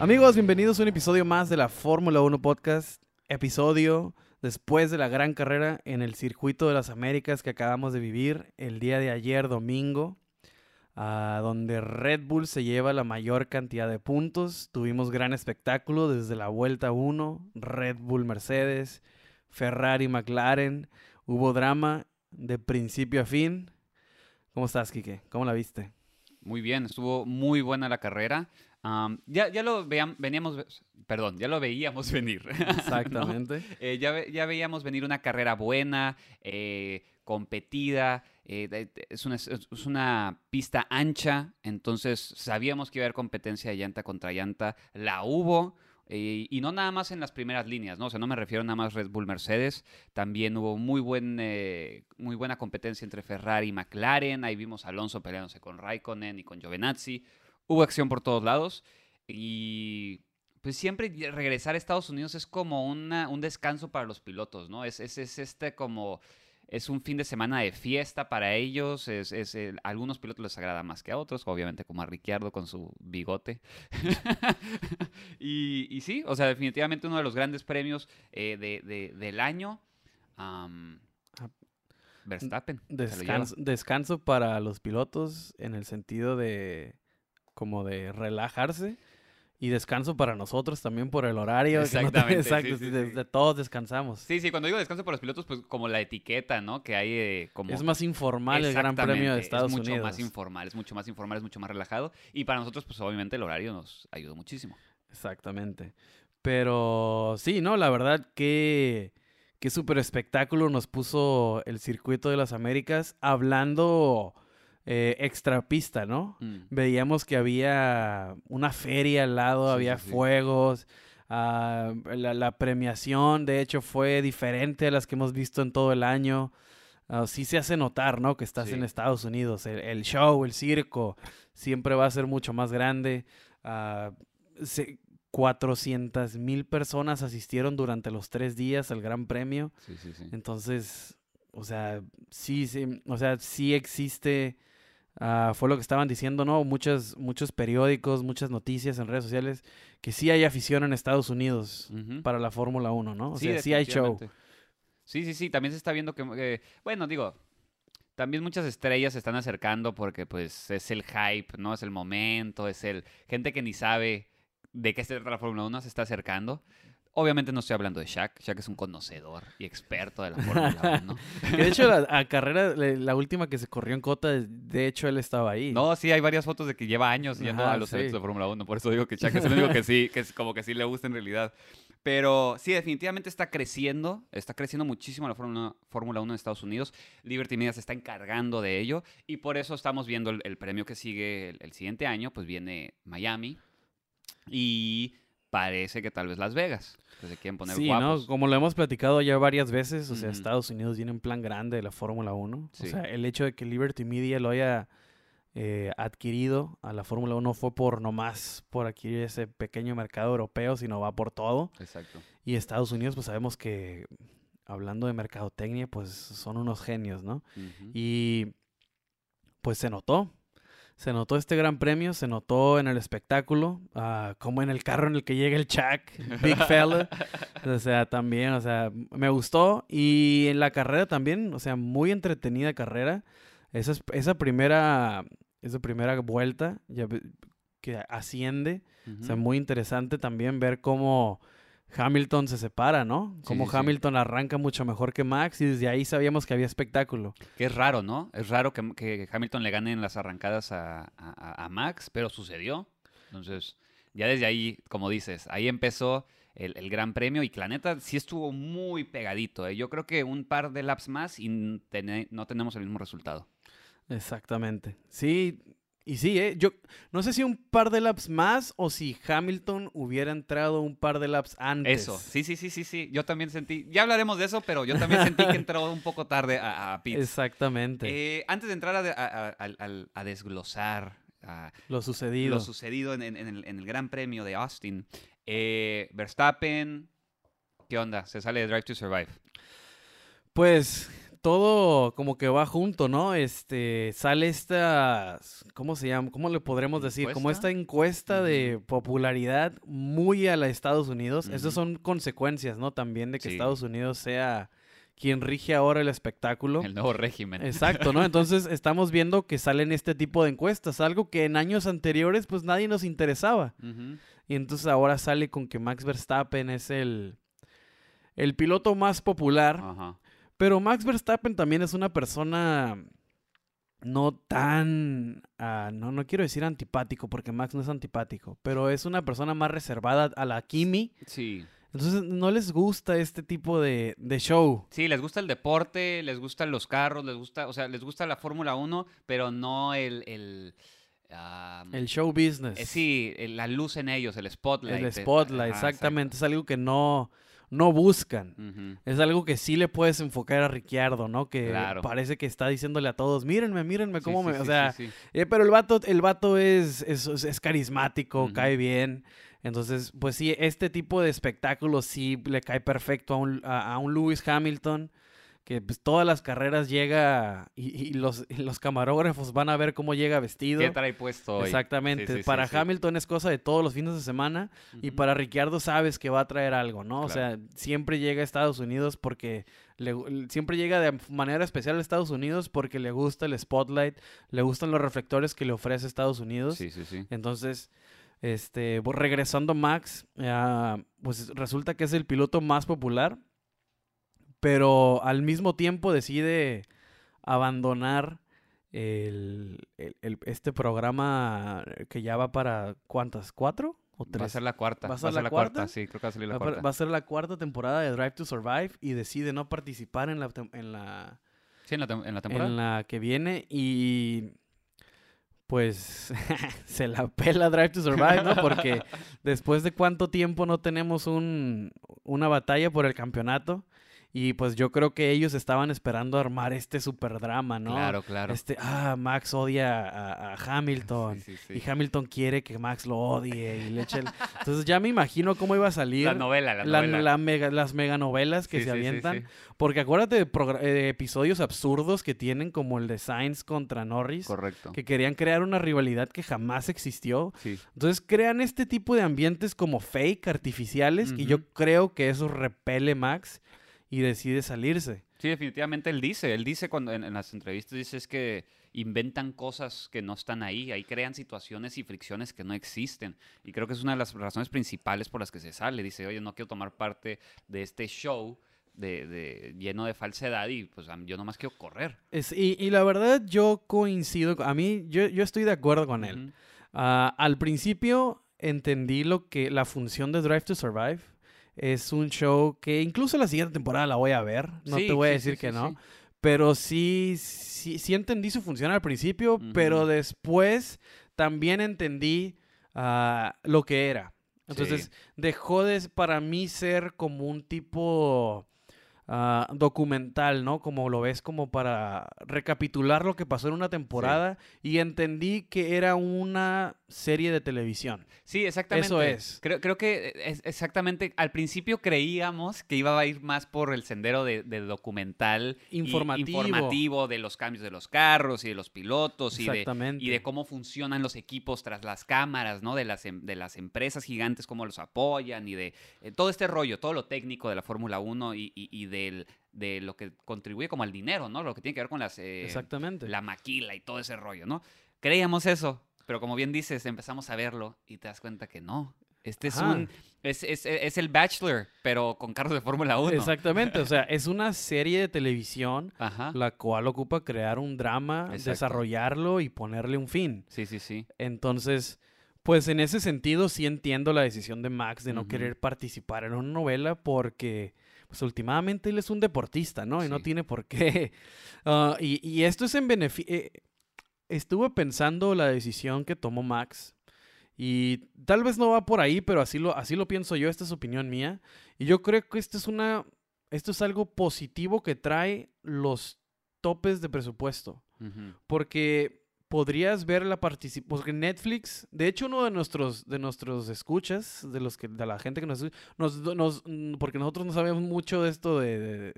Amigos, bienvenidos a un episodio más de la Fórmula 1 Podcast. Episodio después de la gran carrera en el Circuito de las Américas que acabamos de vivir el día de ayer, domingo, ah, donde Red Bull se lleva la mayor cantidad de puntos. Tuvimos gran espectáculo desde la vuelta 1, Red Bull Mercedes, Ferrari McLaren. Hubo drama de principio a fin. ¿Cómo estás, Quique? ¿Cómo la viste? Muy bien, estuvo muy buena la carrera. Am, ya, ya lo veíamos, veníamos, perdón, ya lo veíamos venir. ¿no? Exactamente. Eh, ya, ya veíamos venir una carrera buena, eh, competida. eh, es, una, es una pista ancha, entonces sabíamos que iba a haber competencia de llanta contra llanta. La hubo. y no nada más en las primeras líneas, ¿no? O sea, no me refiero nada más Red Bull Mercedes. También hubo muy, buen, eh, muy buena competencia entre Ferrari y McLaren. Ahí vimos a Alonso peleándose con Raikkonen y con Giovinazzi. Hubo acción por todos lados. Y pues siempre regresar a Estados Unidos es como una- un descanso para los pilotos, ¿no? Es, es, es este como... Es un fin de semana de fiesta para ellos. Es, es, eh, a algunos pilotos les agrada más que a otros, obviamente como a Ricciardo con su bigote. y, y sí, o sea, definitivamente uno de los grandes premios eh, de, de- del año. Ah, Verstappen. Descanso, descanso para los pilotos en el sentido de como de relajarse y descanso para nosotros también por el horario. no te- Exactamente, sí, exacto, sí, sí, de, sí. de todos descansamos. Sí, sí, cuando digo descanso para los pilotos, pues como la etiqueta, ¿no? Que hay eh, como... Es más informal el Gran Premio de Estados es mucho Unidos. más informal, es mucho más informal, es mucho más relajado. Y para nosotros, pues obviamente el horario nos ayudó muchísimo. Exactamente. Pero sí, ¿no? La verdad que qué súper espectáculo nos puso el circuito de las Américas hablando eh, extra pista, ¿no? Mm. Veíamos que había una feria al lado, Sí, había sí, fuegos. ah, la, la premiación, de hecho, fue diferente a las que hemos visto en todo el año. Ah, sí se hace notar, ¿no? Que estás Sí. en Estados Unidos. El, el show, el circo, siempre va a ser mucho más grande. Ah, se- 400 mil personas asistieron durante los tres días al Gran Premio. Sí, sí, sí. Entonces, o sea, sí, sí, o sea, sí existe, ah, fue lo que estaban diciendo, ¿no? Muchos, muchos periódicos, muchas noticias en redes sociales, que sí hay afición en Estados Unidos para la Fórmula 1, ¿no? O Sí, sea, sí hay show. Sí, sí, sí, también se está viendo que, eh, bueno, digo, también muchas estrellas se están acercando porque pues es el hype, ¿no? Es el momento, es el gente que ni sabe de qué se trata la Fórmula 1 se está acercando. Obviamente no estoy hablando de Shaq, Shaq es un conocedor y experto de la Fórmula 1. Que de hecho la a carrera, la última que se corrió en Cota, de hecho él estaba ahí. No, sí, hay varias fotos de que lleva años yendo Ajá, a los sí. eventos de Fórmula 1, por eso digo que Chuck es el único que sí, que es como que sí le gusta en realidad. Pero sí, definitivamente está creciendo, está creciendo muchísimo la Fórmula Fórmula 1 en Estados Unidos. Liberty Media se está encargando de ello y por eso estamos viendo el, el premio que sigue el, el siguiente año, pues viene Miami y parece que tal vez Las Vegas, que se quieren poner Sí, guapos. ¿no? Como lo hemos platicado ya varias veces, o sea. Estados Unidos tiene un plan grande de la Fórmula 1. Sí. O sea, el hecho de que Liberty Media lo haya eh, adquirido a la Fórmula 1 fue por nomás por adquirir ese pequeño mercado europeo, sino va por todo. Exacto. Y Estados Unidos, pues sabemos que, hablando de mercadotecnia, pues son unos genios, ¿no? Y pues se notó. Se notó este gran premio, se notó en el espectáculo, ah, como en el carro en el que llega el Chuck, Big Fella. O sea, también, o sea, me gustó. Y en la carrera también, o sea, muy entretenida carrera. Esa, es- esa primera, esa primera vuelta ya que asciende, o sea, muy interesante también ver cómo Hamilton se separa, ¿no? Sí, sí. Hamilton arranca mucho mejor que Max y desde ahí sabíamos que había espectáculo. Que es raro, ¿no? Es raro que, que Hamilton le gane en las arrancadas a, a- a Max, pero sucedió. Entonces, ya desde ahí, como dices, ahí empezó el, el Gran Premio y que la neta sí estuvo muy pegadito. ¿eh? Yo creo que un par de laps más y no tenemos el mismo resultado. Exactamente. Sí, y sí, ¿eh? Yo no sé si un par de laps más o si Hamilton hubiera entrado un par de laps antes. Eso, sí, sí, sí, sí, sí. Yo también sentí, ya hablaremos de eso, pero yo también sentí que entró un poco tarde a, a pits. Exactamente. Eh, antes de entrar a, a- a- desglosar lo sucedido. lo sucedido en, en- en el, en el Gran Premio de Austin, eh, Verstappen, ¿qué onda? Se sale de Drive to Survive. Pues todo como que va junto, ¿no? Este, sale esta, ¿cómo se llama? ¿Cómo le podremos decir? Como esta encuesta de popularidad muy a la Estados Unidos. Esas son consecuencias, ¿no? También de que Estados Unidos sea quien rige ahora el espectáculo. El nuevo régimen. Exacto, ¿no? Entonces estamos viendo que salen este tipo de encuestas, algo que en años anteriores pues nadie nos interesaba. Y entonces ahora sale con que Max Verstappen es el, el piloto más popular. Ajá. Pero Max Verstappen también es una persona no tan, ah, no, no quiero decir antipático, porque Max no es antipático, pero es una persona más reservada a la Kimi. Sí. Entonces no les gusta este tipo de, show. Sí, les gusta el deporte, les gustan los carros, les gusta, o sea, les gusta la Fórmula 1, pero no el... el el show business. Eh, sí, la luz en ellos, el spotlight. El spotlight, exactamente. Es algo que no, no buscan. Es algo que sí le puedes enfocar a Ricciardo, ¿no? Que parece que está diciéndole a todos, mírenme, mírenme cómo me... o sea, eh, pero el vato, el vato es, es, carismático, cae bien. Entonces, pues sí, este tipo de espectáculos sí le cae perfecto a un, a un Lewis Hamilton que pues, todas las carreras llega y, los, los, camarógrafos van a ver cómo llega vestido. ¿Qué trae puesto hoy? Exactamente. para Hamilton es cosa de todos los fines de semana y para Ricciardo sabes que va a traer algo, ¿no? O sea, siempre llega a Estados Unidos porque le, siempre llega de manera especial a Estados Unidos porque le gusta el spotlight, le gustan los reflectores que le ofrece Estados Unidos. Sí, sí, sí. Entonces, este, regresando Max, pues resulta que es el piloto más popular pero al mismo tiempo decide abandonar el, este programa que ya va para ¿cuántas? ¿Cuatro o tres? Va a ser la cuarta. ¿Va a ser, la, cuarta? Sí, creo que va a salir la cuarta. Va a ser la cuarta temporada de Drive to Survive y decide no participar en la... En la sí, en la, en la temporada. En la que viene y pues se la pela Drive to Survive, ¿no? Porque después de cuánto tiempo no tenemos un, una batalla por el campeonato, y pues yo creo que ellos estaban esperando armar este super drama, ¿no? Claro, claro. Este, ah, Max odia a, Hamilton. Y Hamilton quiere que Max lo odie y le eche Entonces ya me imagino cómo iba a salir. La novela, la, novela. mega, las mega novelas que se avientan. Porque acuérdate de, episodios absurdos que tienen, como el de Sainz contra Norris. Correcto. Que querían crear una rivalidad que jamás existió. Entonces crean este tipo de ambientes como fake, artificiales, y yo creo que eso repele Max y decide salirse. Sí, definitivamente él dice, él dice cuando en, las entrevistas dice es que inventan cosas que no están ahí, ahí crean situaciones y fricciones que no existen. Y creo que es una de las razones principales por las que se sale. Dice, oye, no quiero tomar parte de este show de, lleno de falsedad y pues yo nomás quiero correr. Es, y, la verdad yo coincido, a mí yo, yo estoy de acuerdo con él. Ah, al principio entendí lo que la función de Drive to Survive es un show que incluso la siguiente temporada la voy a ver. No te voy a decir que no. Pero sí, sí, sí entendí su función al principio, pero después también entendí ah, lo que era. Entonces dejó de para mí ser como un tipo Ah, documental, ¿no? Como lo ves como para recapitular lo que pasó en una temporada y entendí que era una serie de televisión. Sí, exactamente. Eso es. Creo, creo que es exactamente, al principio creíamos que iba a ir más por el sendero de, documental informativo. informativo de los cambios de los carros y de los pilotos y de, y de cómo funcionan los equipos tras las cámaras, ¿no? De las, em, de las empresas gigantes, cómo los apoyan y de eh, todo este rollo, todo lo técnico de la Fórmula 1 y, y de de lo que contribuye como al dinero, ¿no? Lo que tiene que ver con las... Eh, Exactamente. La maquila y todo ese rollo, ¿no? Creíamos eso, pero como bien dices, empezamos a verlo y te das cuenta que no. Este es un... Es, es, es, el Bachelor, pero con carros de Fórmula 1. Exactamente, o sea, es una serie de televisión la cual ocupa crear un drama, desarrollarlo y ponerle un fin. Sí, sí, sí. Entonces, pues en ese sentido sí entiendo la decisión de Max de no querer participar en una novela porque pues últimamente él es un deportista, ¿no? Y no tiene por qué. Ah, y, esto es en beneficio... Eh, estuve pensando la decisión que tomó Max. Y tal vez no va por ahí, pero así lo, así lo pienso yo, esta es opinión mía. Y yo creo que esto es una. Esto es algo positivo que trae los topes de presupuesto. Porque podrías ver la participación, porque Netflix, de hecho uno de nuestros, de nuestros escuchas, de los que, de la gente que nos, nos, nos porque nosotros no sabemos mucho de esto de,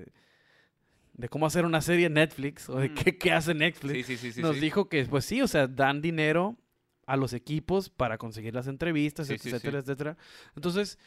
de cómo hacer una serie en Netflix o de Mm. qué, qué hace Netflix, Sí, sí, sí, sí. nos dijo que, pues sí, o sea, dan dinero a los equipos para conseguir las entrevistas, etcétera, etcétera. Entonces,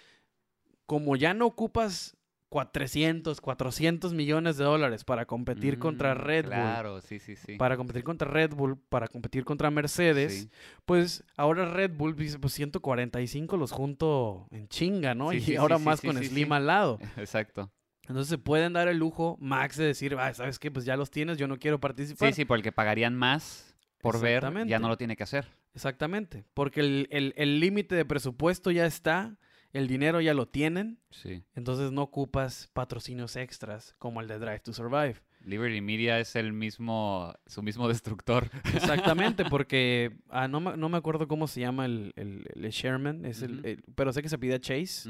como ya no ocupas 400, 400 millones de dólares para competir contra Mm, Red Bull, Claro, sí, sí, sí. para competir contra Red Bull, para competir contra Mercedes, Sí. pues ahora Red Bull dice, pues 145 los junto en chinga, ¿no? Sí, y sí, ahora más con Slim al lado. Exacto. Entonces se pueden dar el lujo, Max, de decir, "Ah, ¿sabes qué? Pues ya los tienes, yo no quiero participar. Sí, sí, porque pagarían más por ver, ya no lo tiene que hacer. Exactamente, porque el- el el límite de presupuesto ya está, el dinero ya lo tienen, Sí. entonces no ocupas patrocinios extras como el de Drive to Survive. Liberty Media es el mismo, su mismo destructor. Exactamente, porque ah, no, me, no me acuerdo cómo se llama el, el, el Sherman, es el- pero sé que se pide Chase.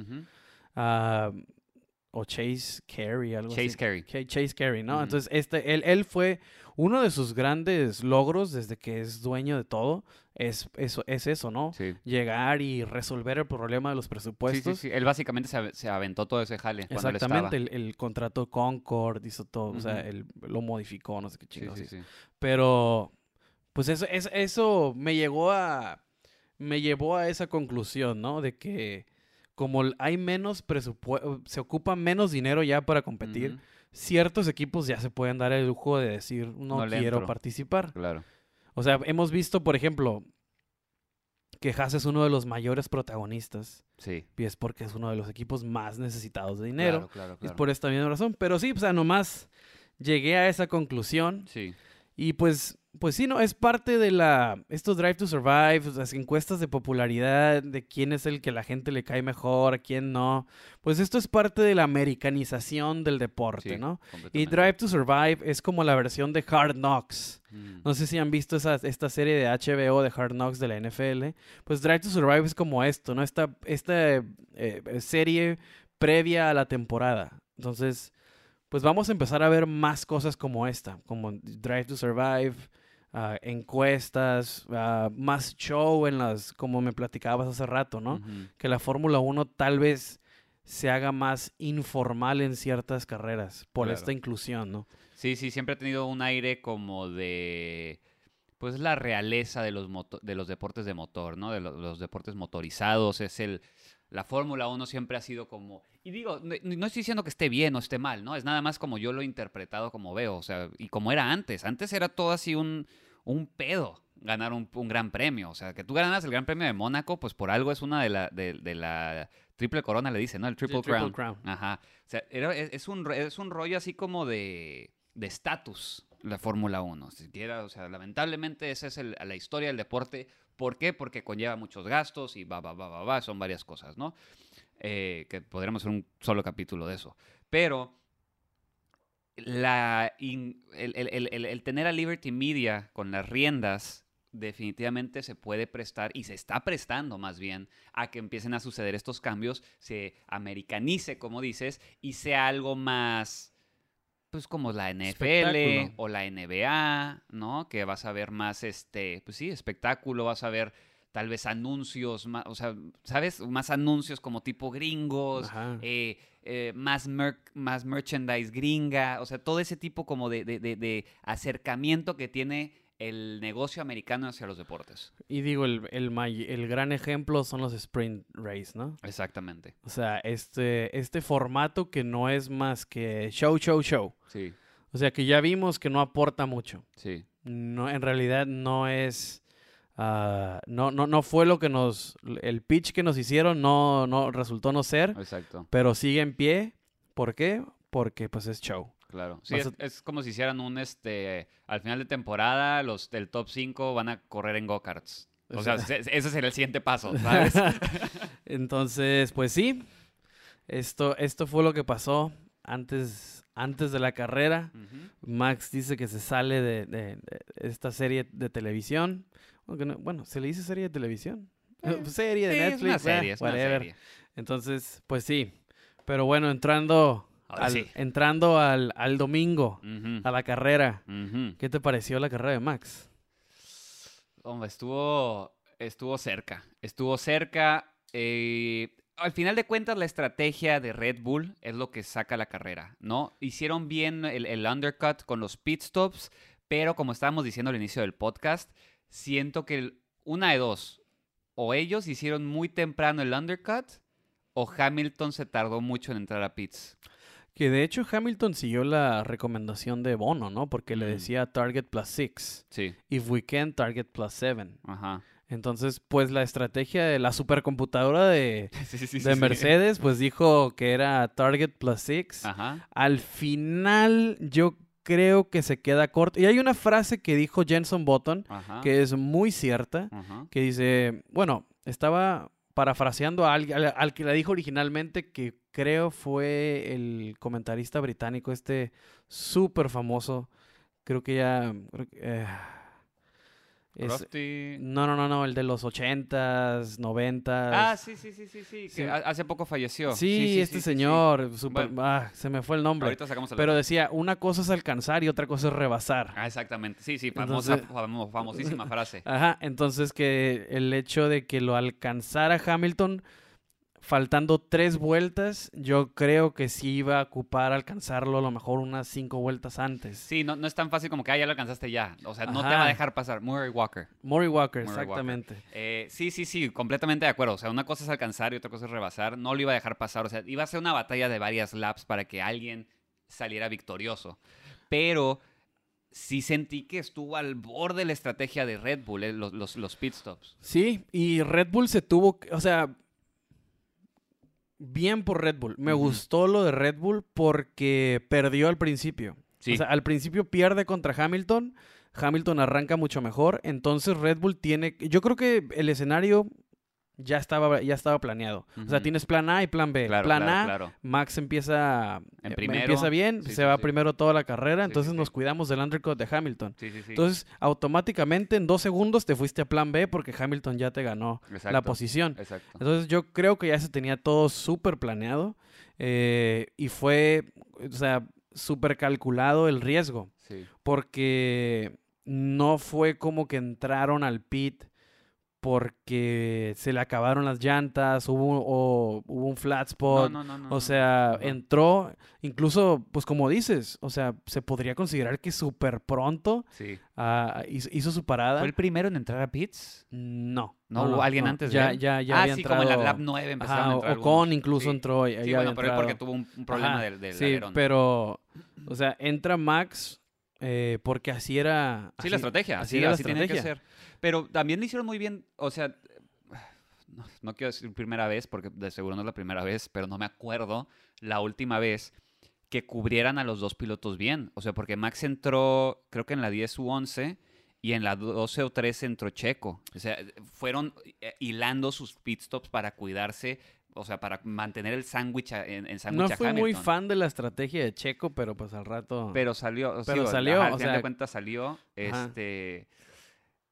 Ah, o Chase Carey, algo así. Chase Carey. Ch- Chase Carey, ¿no? Entonces, este, él, él fue uno de sus grandes logros desde que es dueño de todo. Es eso, es eso ¿no? Sí. Llegar y resolver el problema de los Sí, presupuestos. sí, sí. Él básicamente se, se aventó todo ese jale cuando él Exactamente, estaba. el, el contrato Concord hizo todo, o sea, él lo modificó, no sé qué Sí, chingados sí, sí. Pero, pues eso, eso, eso me llegó a, me llevó a esa conclusión, ¿no? De que como hay menos presupuesto, se ocupa menos dinero ya para competir. Ciertos equipos ya se pueden dar el lujo de decir, no, quiero entro". participar. Claro. O sea, hemos visto, por ejemplo, que Haas es uno de los mayores protagonistas, Sí. y es porque es uno de los equipos más necesitados de dinero. Claro, claro, y Es claro. por esta misma razón. Pero sí, o sea, nomás llegué a esa conclusión. Sí. Y pues, pues sí, no, es parte de la, estos Drive to Survive, las encuestas de popularidad, de quién es el que la gente le cae mejor, a quién no. Pues esto es parte de la americanización del deporte, Sí, ¿no? Y. Drive to Survive es como la versión de Hard Knocks. Mm. No sé si han visto esa, esta serie de HBO de Hard Knocks de la NFL. Pues Drive to Survive es como esto, ¿no? Esta, esta eh, serie previa a la temporada. Entonces, pues vamos a empezar a ver más cosas como esta, como Drive to Survive, ah, encuestas, ah, más show en las, como me platicabas hace rato, ¿no? Que la Fórmula 1 tal vez se haga más informal en ciertas carreras por Claro. esta inclusión, ¿no? Sí, sí, siempre ha tenido un aire como de, pues la realeza de los, moto- de los deportes de motor, ¿no? De lo- los deportes motorizados, es el, la Fórmula 1 siempre ha sido como, y digo, no, no estoy diciendo que esté bien o esté mal, ¿no? Es nada más como yo lo he interpretado, como veo, o sea, y como era antes, antes era todo así un, un pedo ganar un, un gran premio, o sea, que tú ganas el gran premio de Mónaco, pues por algo es una de la, de, de la triple corona, le dicen, ¿no? El triple, Triple crown. Crown. Ajá. O sea, era- es, es un, es un rollo así como de de estatus la Fórmula 1. Siquiera, o sea, lamentablemente esa es el- la historia del deporte. ¿Por qué? Porque conlleva muchos gastos y va, va, va, va, va, son varias cosas, ¿no? Eh, que podríamos hacer un solo capítulo de eso. Pero la in- el, el- el- el- el tener a Liberty Media con las riendas definitivamente se puede prestar y se está prestando más bien a que empiecen a suceder estos cambios, se americanice, como dices, y sea algo más, pues como la NFL o la NBA, ¿no? Que vas a ver más, este, pues sí, espectáculo, vas a ver tal vez anuncios, más, o sea, ¿sabes? Más anuncios como tipo gringos, eh, eh, más, mer- más merchandise gringa, o sea, todo ese tipo como de, de- de- de acercamiento que tiene el negocio americano hacia los deportes. Y digo, el, el, el gran ejemplo son los sprint race, ¿no? Exactamente. O sea, este, este formato que no es más que show, show, show. Sí, O sea, que ya vimos que no aporta mucho. sí. No, en realidad no es... ah, no, no, no fue lo que nos... El pitch que nos hicieron no, no resultó no ser, Exacto, pero sigue en pie. ¿Por qué? Porque pues es show. claro. Sí, es, es como si hicieran un, este, al final de temporada, los del top 5 van a correr en go-karts. O sea, se- ese sería el siguiente paso, ¿sabes? Entonces, pues sí, esto, esto fue lo que pasó antes, antes de la carrera. Max dice que se sale de, de- de esta serie de televisión. Bueno, que no- Bueno, ¿se le dice serie de televisión? Eh, serie de Sí, Netflix. es una eh, serie, es una whatever. serie. Entonces, pues sí. Pero bueno, entrando, Ahora al, sí. entrando al, al domingo, a la carrera. ¿Qué te pareció la carrera de Max? Hombre, estuvo, estuvo cerca. Estuvo cerca. eh, al final de cuentas, la estrategia de Red Bull es lo que saca la carrera, ¿no? Hicieron bien el, el undercut con los pit stops, pero como estábamos diciendo al inicio del podcast, siento que una de dos, o ellos hicieron muy temprano el undercut, o Hamilton se tardó mucho en entrar a pits. Que de hecho Hamilton siguió la recomendación de Bono, ¿no? Porque le Mm. decía target plus 6. Sí, If we can, target plus 7. ajá. Entonces, pues la estrategia de la supercomputadora de, Sí, sí, sí, de. Mercedes, pues dijo que era target plus 6. Ajá. Al final, yo creo que se queda corto. Y hay una frase que dijo Jenson Button Ajá. que es muy cierta, Ajá. que dice, bueno, estaba parafraseando a alguien, al, al que la dijo originalmente, que creo fue el comentarista británico, este súper famoso, creo que ya... creo es- no, no, no, no, el de los ochentas, noventas. Ah, sí, sí, sí, sí, sí. Que hace poco falleció. Sí, este sí, sí. señor, Bueno. ah, se me fue el nombre. Ahorita sacamos el Pero decía, una cosa es alcanzar y otra cosa es rebasar. Ah, exactamente. Sí, sí, famosa, Entonces- famo- famosísima frase. Ajá, entonces que el hecho de que lo alcanzara Hamilton faltando tres vueltas, yo creo que sí iba a ocupar alcanzarlo a lo mejor unas cinco vueltas antes. Sí, no, no es tan fácil como que ah, ya lo alcanzaste ya. O sea, no te va a dejar pasar. Murray Walker. Murray Walker, Murray Walker. exactamente. Eh, sí, sí, sí, completamente de acuerdo. O sea, una cosa es alcanzar y otra cosa es rebasar. No lo iba a dejar pasar. O sea, iba a ser una batalla de varias laps para que alguien saliera victorioso. Pero sí sentí que estuvo al borde de la estrategia de Red Bull, eh, los, los, los pit stops. Sí, y Red Bull se tuvo, que- o sea, bien por Red Bull. Me gustó lo de Red Bull porque perdió al principio. Sí. O sea, al principio pierde contra Hamilton. Hamilton arranca mucho mejor. Entonces Red Bull tiene. Yo creo que el escenario ya estaba, ya estaba planeado. O sea, tienes plan A y plan B. claro, plan claro, A, claro. Max empieza, En primero. empieza bien, Sí, se sí, va sí. primero toda la carrera. Entonces nos cuidamos del undercut de Hamilton. Sí, sí, sí. Entonces, automáticamente en dos segundos te fuiste a plan B porque Hamilton ya te ganó la posición. Exacto. Entonces yo creo que ya se tenía todo súper planeado eh, y fue, o sea, súper calculado el riesgo Sí. porque no fue como que entraron al pit porque se le acabaron las llantas, hubo, o hubo un flat spot. No, no, no, no, O no. sea, entró, incluso, pues como dices, o sea, se podría considerar que súper pronto Sí. ah, hizo, hizo su parada. ¿Fue el primero en entrar a pits? No. ¿No hubo alguien antes de ya, él? Ya, ya ah, había sí, como en la entrado- lap 9 empezaron Ajá, a entrar Ocon algunos. incluso Sí. entró. Sí, ya bueno, pero él porque entrado. tuvo un, un problema del, del Sí, alerón. pero, o sea, entra Max eh, porque así era. Sí, así- la estrategia, así así, era la así tenía que estrategia. ser. Pero también lo hicieron muy bien, o sea, no, no quiero decir primera vez, porque de seguro no es la primera vez, pero no me acuerdo la última vez que cubrieran a los dos pilotos bien. O sea, porque Max entró, creo que en la 10 u 11, y en la 12 o 13 entró Checo. O sea, fueron eh, hilando sus pit stops para cuidarse, o sea, para mantener el sándwich en, en sándwich No a fui muy fan de la estrategia de Checo, pero pues al rato. Pero salió. Pero sí, salió, ajá, al o final sea- de cuentas salió. Ajá. Este.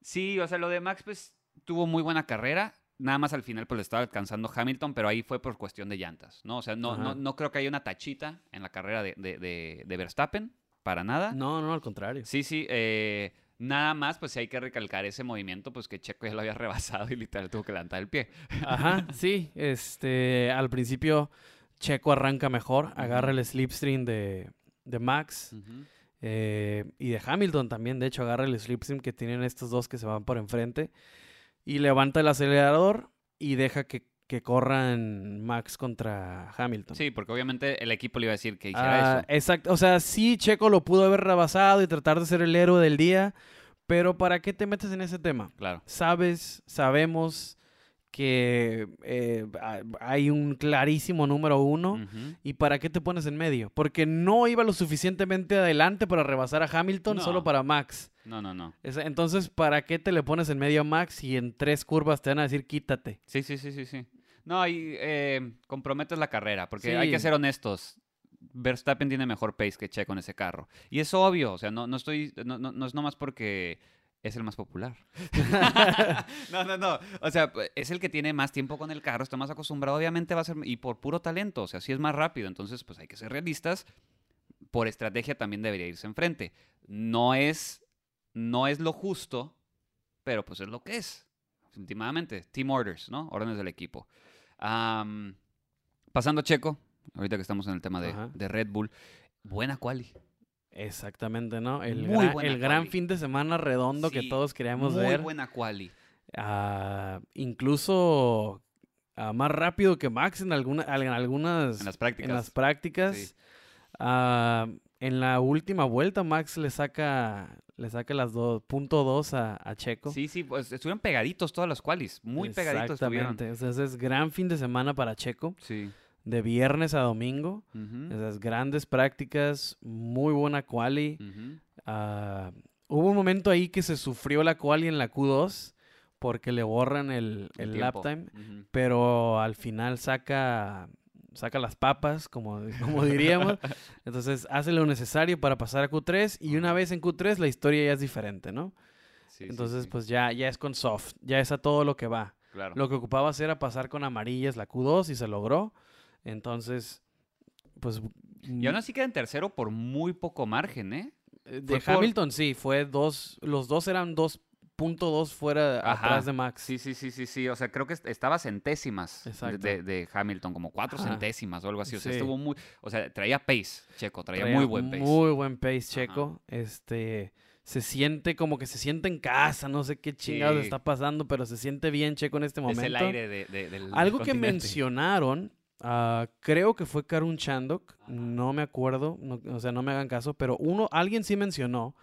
Sí, o sea, lo de Max, pues, tuvo muy buena carrera. Nada más al final, pues, le estaba alcanzando Hamilton, pero ahí fue por cuestión de llantas, ¿no? O sea, no, no, no creo que haya una tachita en la carrera de, de, de- de Verstappen, para nada. No, no, al contrario. Sí, sí, eh, nada más, pues, hay que recalcar ese movimiento, pues, que Checo ya lo había rebasado y literal tuvo que levantar el pie. Ajá, sí. Este, al principio Checo arranca mejor, agarra el slipstream de, de Max eh, y de Hamilton también. De hecho, agarra el slipstream que tienen estos dos que se van por enfrente y levanta el acelerador y deja que, que corran Max contra Hamilton. Sí, porque obviamente el equipo le iba a decir que hiciera Ah, eso. Exacto, o sea, sí, Checo lo pudo haber rebasado y tratar de ser el héroe del día, pero ¿para qué te metes en ese tema? Claro. Sabes, sabemos que eh, ha- hay un clarísimo número uno. ¿Y para qué te pones en medio? Porque no iba lo suficientemente adelante para rebasar a Hamilton, No. solo para Max. No, no, no. Es- Entonces, ¿para qué te le pones en medio a Max y en tres curvas te van a decir quítate? Sí, sí, sí, sí, sí. No, y eh, comprometes la carrera, porque hay que ser honestos. Verstappen tiene mejor pace que Checo en ese carro. Y es obvio, o sea, no, no estoy, no, no, no es nomás porque es el más popular. no, no, no. O sea, es el que tiene más tiempo con el carro, está más acostumbrado, obviamente va a ser, y por puro talento, o sea, sí es más rápido. Entonces, pues hay que ser realistas. Por estrategia también debería irse enfrente. No es, no es lo justo, pero pues es lo que es. Últimamente, team orders, ¿no? Órdenes del equipo. Pasando a Checo, ahorita que estamos en el tema de, de Red Bull, buena quali. Exactamente, ¿no? El, Muy gran, el fin de semana redondo que todos queríamos Muy ver. buena quali. Ah, incluso ah, más rápido que Max en, alguna, en algunas En las prácticas. en las prácticas. Sí. Ah, en la última vuelta Max le saca le saca las dos punto dos a, a Checo. Sí, sí, pues estuvieron pegaditos todas las qualis. Muy pegaditos estuvieron. Exactamente. Entonces es gran fin de semana para Checo, Sí. De viernes a domingo. Esas grandes prácticas, muy buena quali. Ah, hubo un momento ahí que se sufrió la quali en la Q2 porque le borran el, El el lap time, pero al final saca, saca las papas, como, como diríamos. Entonces hace lo necesario para pasar a Q3 y una vez en Q3 la historia ya es diferente, ¿no? Sí, sí, Entonces sí, pues ya, ya es con soft, ya es a todo lo que va. claro. Lo que ocupaba hacer era pasar con amarillas la Q2 y se logró. Entonces, pues... Y aún así queda en tercero por muy poco margen, ¿eh? Eh, Fue De por- Hamilton sí, fue dos, los dos eran 2.2 fuera Ajá. atrás de Max. Sí, sí, sí, sí, sí. O sea, creo que est- estaba centésimas de- Hamilton, como cuatro Ajá. centésimas o algo así. O sea, Sí. estuvo muy. O sea, traía pace, Checo, traía, Traía muy buen pace. Muy buen pace, Checo. Este, se siente como que se siente en casa, no sé qué chingados Sí. está pasando, pero se siente bien Checo en este momento. Es el aire de, de- del Algo que mencionaron, ah, creo que fue Karun Chandok, no me acuerdo, no- o sea, no me hagan caso, pero uno, alguien sí mencionó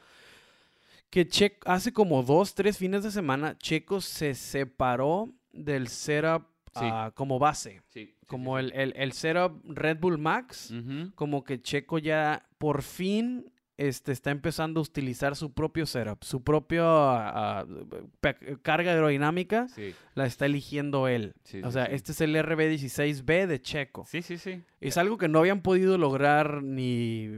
que Checo, hace como dos, tres fines de semana, Checo se separó del setup Sí. ah, como base, Sí, sí, como el, el, el setup Red Bull Max, como que Checo ya por fin este, está empezando a utilizar su propio setup, su propia ah, pe- carga aerodinámica Sí, la está eligiendo él. Sí, o sí, sea, este es el RB16B de Checo. sí, sí, sí. Es algo que no habían podido lograr ni,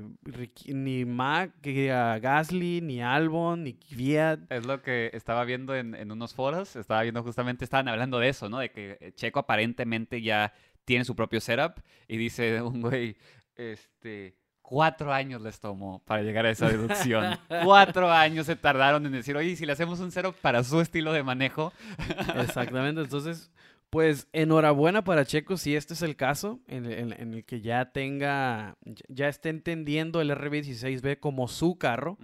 ni Mac, que, ah, Gasly, ni Albon, ni Kvyat. Es lo que estaba viendo en, en unos foros. Estaba viendo justamente, estaban hablando de eso, ¿no? De que eh, Checo aparentemente ya tiene su propio setup. Y dice un güey, este. Cuatro años les tomó para llegar a esa deducción. Cuatro años se tardaron en decir, oye, ¿y si le hacemos un setup para su estilo de manejo. Exactamente. Entonces, pues enhorabuena para Checo si este es el caso, en, en- en el que ya tenga, ya esté entendiendo el RB16B como su carro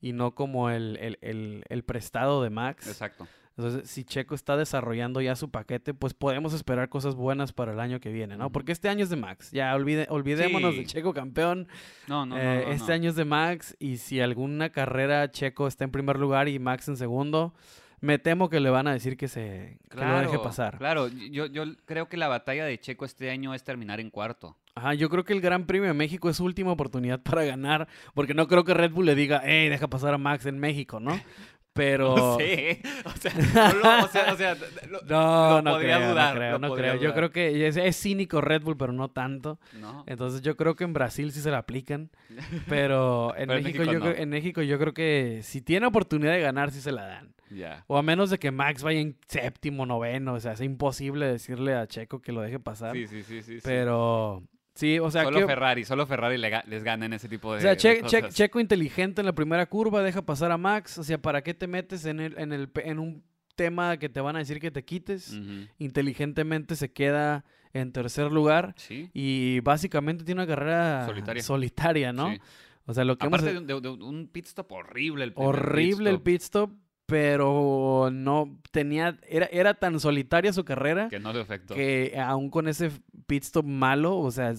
y no como el, el- el- el prestado de Max. Exacto. Entonces, si Checo está desarrollando ya su paquete, pues podemos esperar cosas buenas para el año que viene, ¿no? Porque este año es de Max. Ya olvide, olvidémonos de. Checo campeón. No, no, no. Eh, no, este no. año es de Max. Y si alguna carrera Checo está en primer lugar y Max en segundo, me temo que le van a decir que se que lo deje pasar. Claro, yo, yo creo que la batalla de Checo este año es terminar en cuarto. Ajá, yo creo que el Gran Premio de México es su última oportunidad para ganar. Porque no creo que Red Bull le diga, hey, deja pasar a Max en México, ¿no? Pero. No sé. O sea, no lo- o sea, o sea, lo- No, Lo no podría creo, dudar, no creo, no creo. Yo dudar. creo que es, es cínico Red Bull, pero no tanto. no. Entonces yo creo que en Brasil sí se la aplican, pero en, Pero en México, México yo no. creo, en México yo creo que si tiene oportunidad de ganar sí se la dan. Ya. O a menos de que Max vaya en séptimo, noveno, o sea, es imposible decirle a Checo que lo deje pasar. Sí, sí, sí, sí. sí. Pero sí, o sea, solo que, Ferrari, solo Ferrari les gana en ese tipo de, o sea, Che-. Checo inteligente en la primera curva, deja pasar a Max, o sea, ¿para qué te metes en el, en el en un tema que te van a decir que te quites? Inteligentemente se queda en tercer lugar. Sí. Y básicamente tiene una carrera Solitaria. solitaria, ¿no? sí. O sea, lo que. Aparte de, un- de un- de un pit stop horrible el Horrible el stop, pit stop, pero no tenía... Era, era tan solitaria su carrera Que no le afectó. que aún con ese pit stop malo, o sea,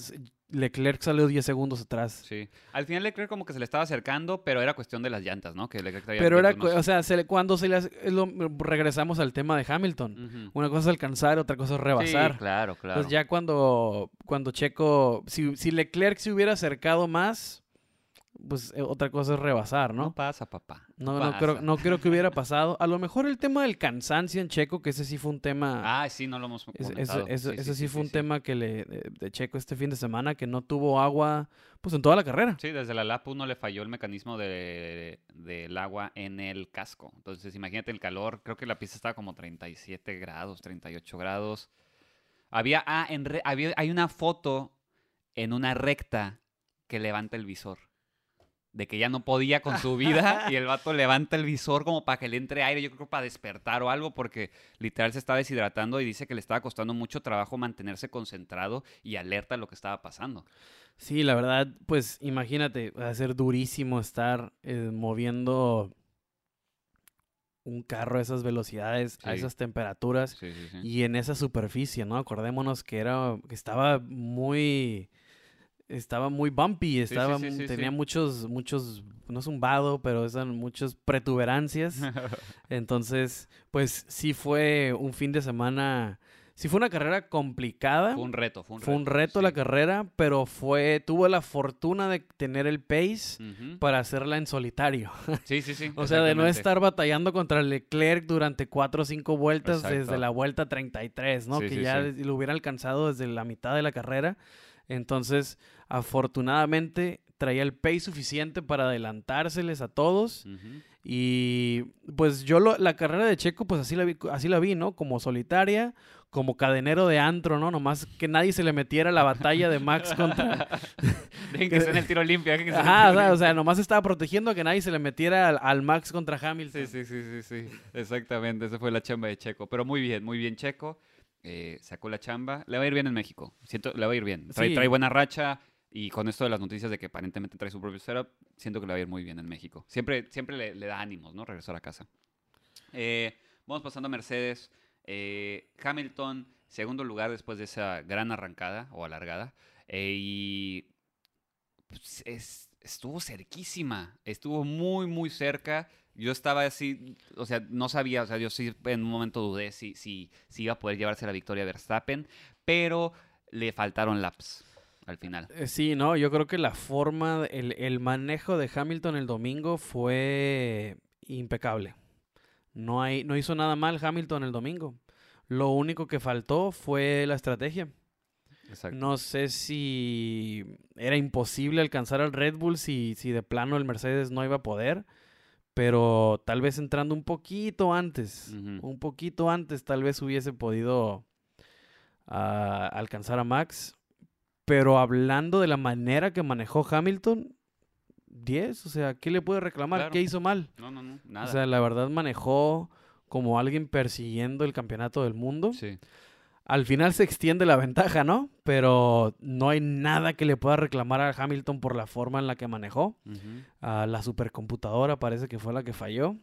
Leclerc salió 10 segundos atrás. Sí. Al final Leclerc como que se le estaba acercando, pero era cuestión de las llantas, ¿no? Que Leclerc traía Pero era, unos- o sea, se le- cuando se le hace- lo- regresamos al tema de Hamilton. Una cosa es alcanzar, otra cosa es rebasar. Sí, claro, claro. Entonces ya cuando, cuando Checo, si, si Leclerc se hubiera acercado más, pues eh, otra cosa es rebasar, no ¿no? pasa, papá. No, no, creo, pasa. no creo que hubiera pasado. A lo mejor el tema del cansancio en Checo, que ese sí fue un tema. Ah, sí, no lo hemos comentado. ese- ese- Sí, ese sí, sí, fue un tema que le de, de Checo este fin de semana, que no tuvo agua, pues en toda la carrera. Sí, desde la lap 1 le falló el mecanismo de, del agua en el casco. Entonces, imagínate el calor. Creo que la pista estaba como 37 grados, 38 grados. Había, ah, en re- había, hay una foto en una recta que levanta el visor. De que ya no podía con su vida y el vato levanta el visor como para que le entre aire, yo creo para despertar o algo, porque literal se estaba deshidratando y dice que le estaba costando mucho trabajo mantenerse concentrado y alerta a lo que estaba pasando. Sí, la verdad, pues imagínate, va a ser durísimo estar eh, moviendo un carro a esas velocidades, a esas temperaturas Sí, sí, sí. y en esa superficie, ¿no? Acordémonos que era, que estaba muy, estaba muy bumpy, estaba, sí, mu- sí, tenía muchos, muchos, no es un vado, pero eran muchas protuberancias. Entonces, pues sí fue un fin de semana, sí fue una carrera complicada. Fue un reto, fue un Fue un reto. reto la carrera, pero fue, tuvo la fortuna de tener el pace para hacerla en solitario. Sí, sí, sí. O sea, de no estar batallando contra Leclerc durante cuatro o cinco vueltas Exacto. desde la vuelta 33, ¿no? Que ya lo hubiera alcanzado desde la mitad de la carrera. Entonces, afortunadamente, traía el pace suficiente para adelantárseles a todos. Y pues yo lo- la carrera de Checo, pues así la, vi, así la vi, ¿no? Como solitaria, como cadenero de antro, ¿no? Nomás que nadie se le metiera la batalla de Max contra... Dejen que en el tiro limpio. dejen que el o sea, nomás estaba protegiendo a que nadie se le metiera al, al Max contra Hamilton. Sí, sí, sí, sí, sí. Exactamente, esa fue la chamba de Checo. Pero muy bien, muy bien Checo. Eh, sacó la chamba. Le va a ir bien en México. Siento, le va a ir bien. Trae, Sí. trae buena racha. Y con esto de las noticias de que aparentemente trae su propio setup, siento que le va a ir muy bien en México. Siempre, siempre le, le da ánimos, ¿no? Regresar a casa. Eh, vamos pasando a Mercedes. Eh, Hamilton, segundo lugar después de esa gran arrancada o alargada. Eh, y es- estuvo cerquísima. Estuvo muy, muy cerca. Yo estaba así, o sea, no sabía, o sea, yo sí en un momento dudé si, si, si iba a poder llevarse la victoria a Verstappen, pero le faltaron laps al final. Eh, Sí, no, yo creo que la forma, el, el manejo de Hamilton el domingo fue impecable. No, hay, no hizo nada mal Hamilton el domingo. Lo único que faltó fue la estrategia. Exacto. No sé si era imposible alcanzar al Red Bull si, si de plano el Mercedes no iba a poder, pero tal vez entrando un poquito antes, un poquito antes tal vez hubiese podido ah, alcanzar a Max. Pero hablando de la manera que manejó Hamilton, 10, o sea, ¿qué le puede reclamar? Claro. ¿Qué hizo mal? No, no, no, nada. O sea, la verdad manejó como alguien persiguiendo el campeonato del mundo. sí. Al final se extiende la ventaja, ¿no? Pero no hay nada que le pueda reclamar a Hamilton por la forma en la que manejó. La supercomputadora parece que fue la que falló.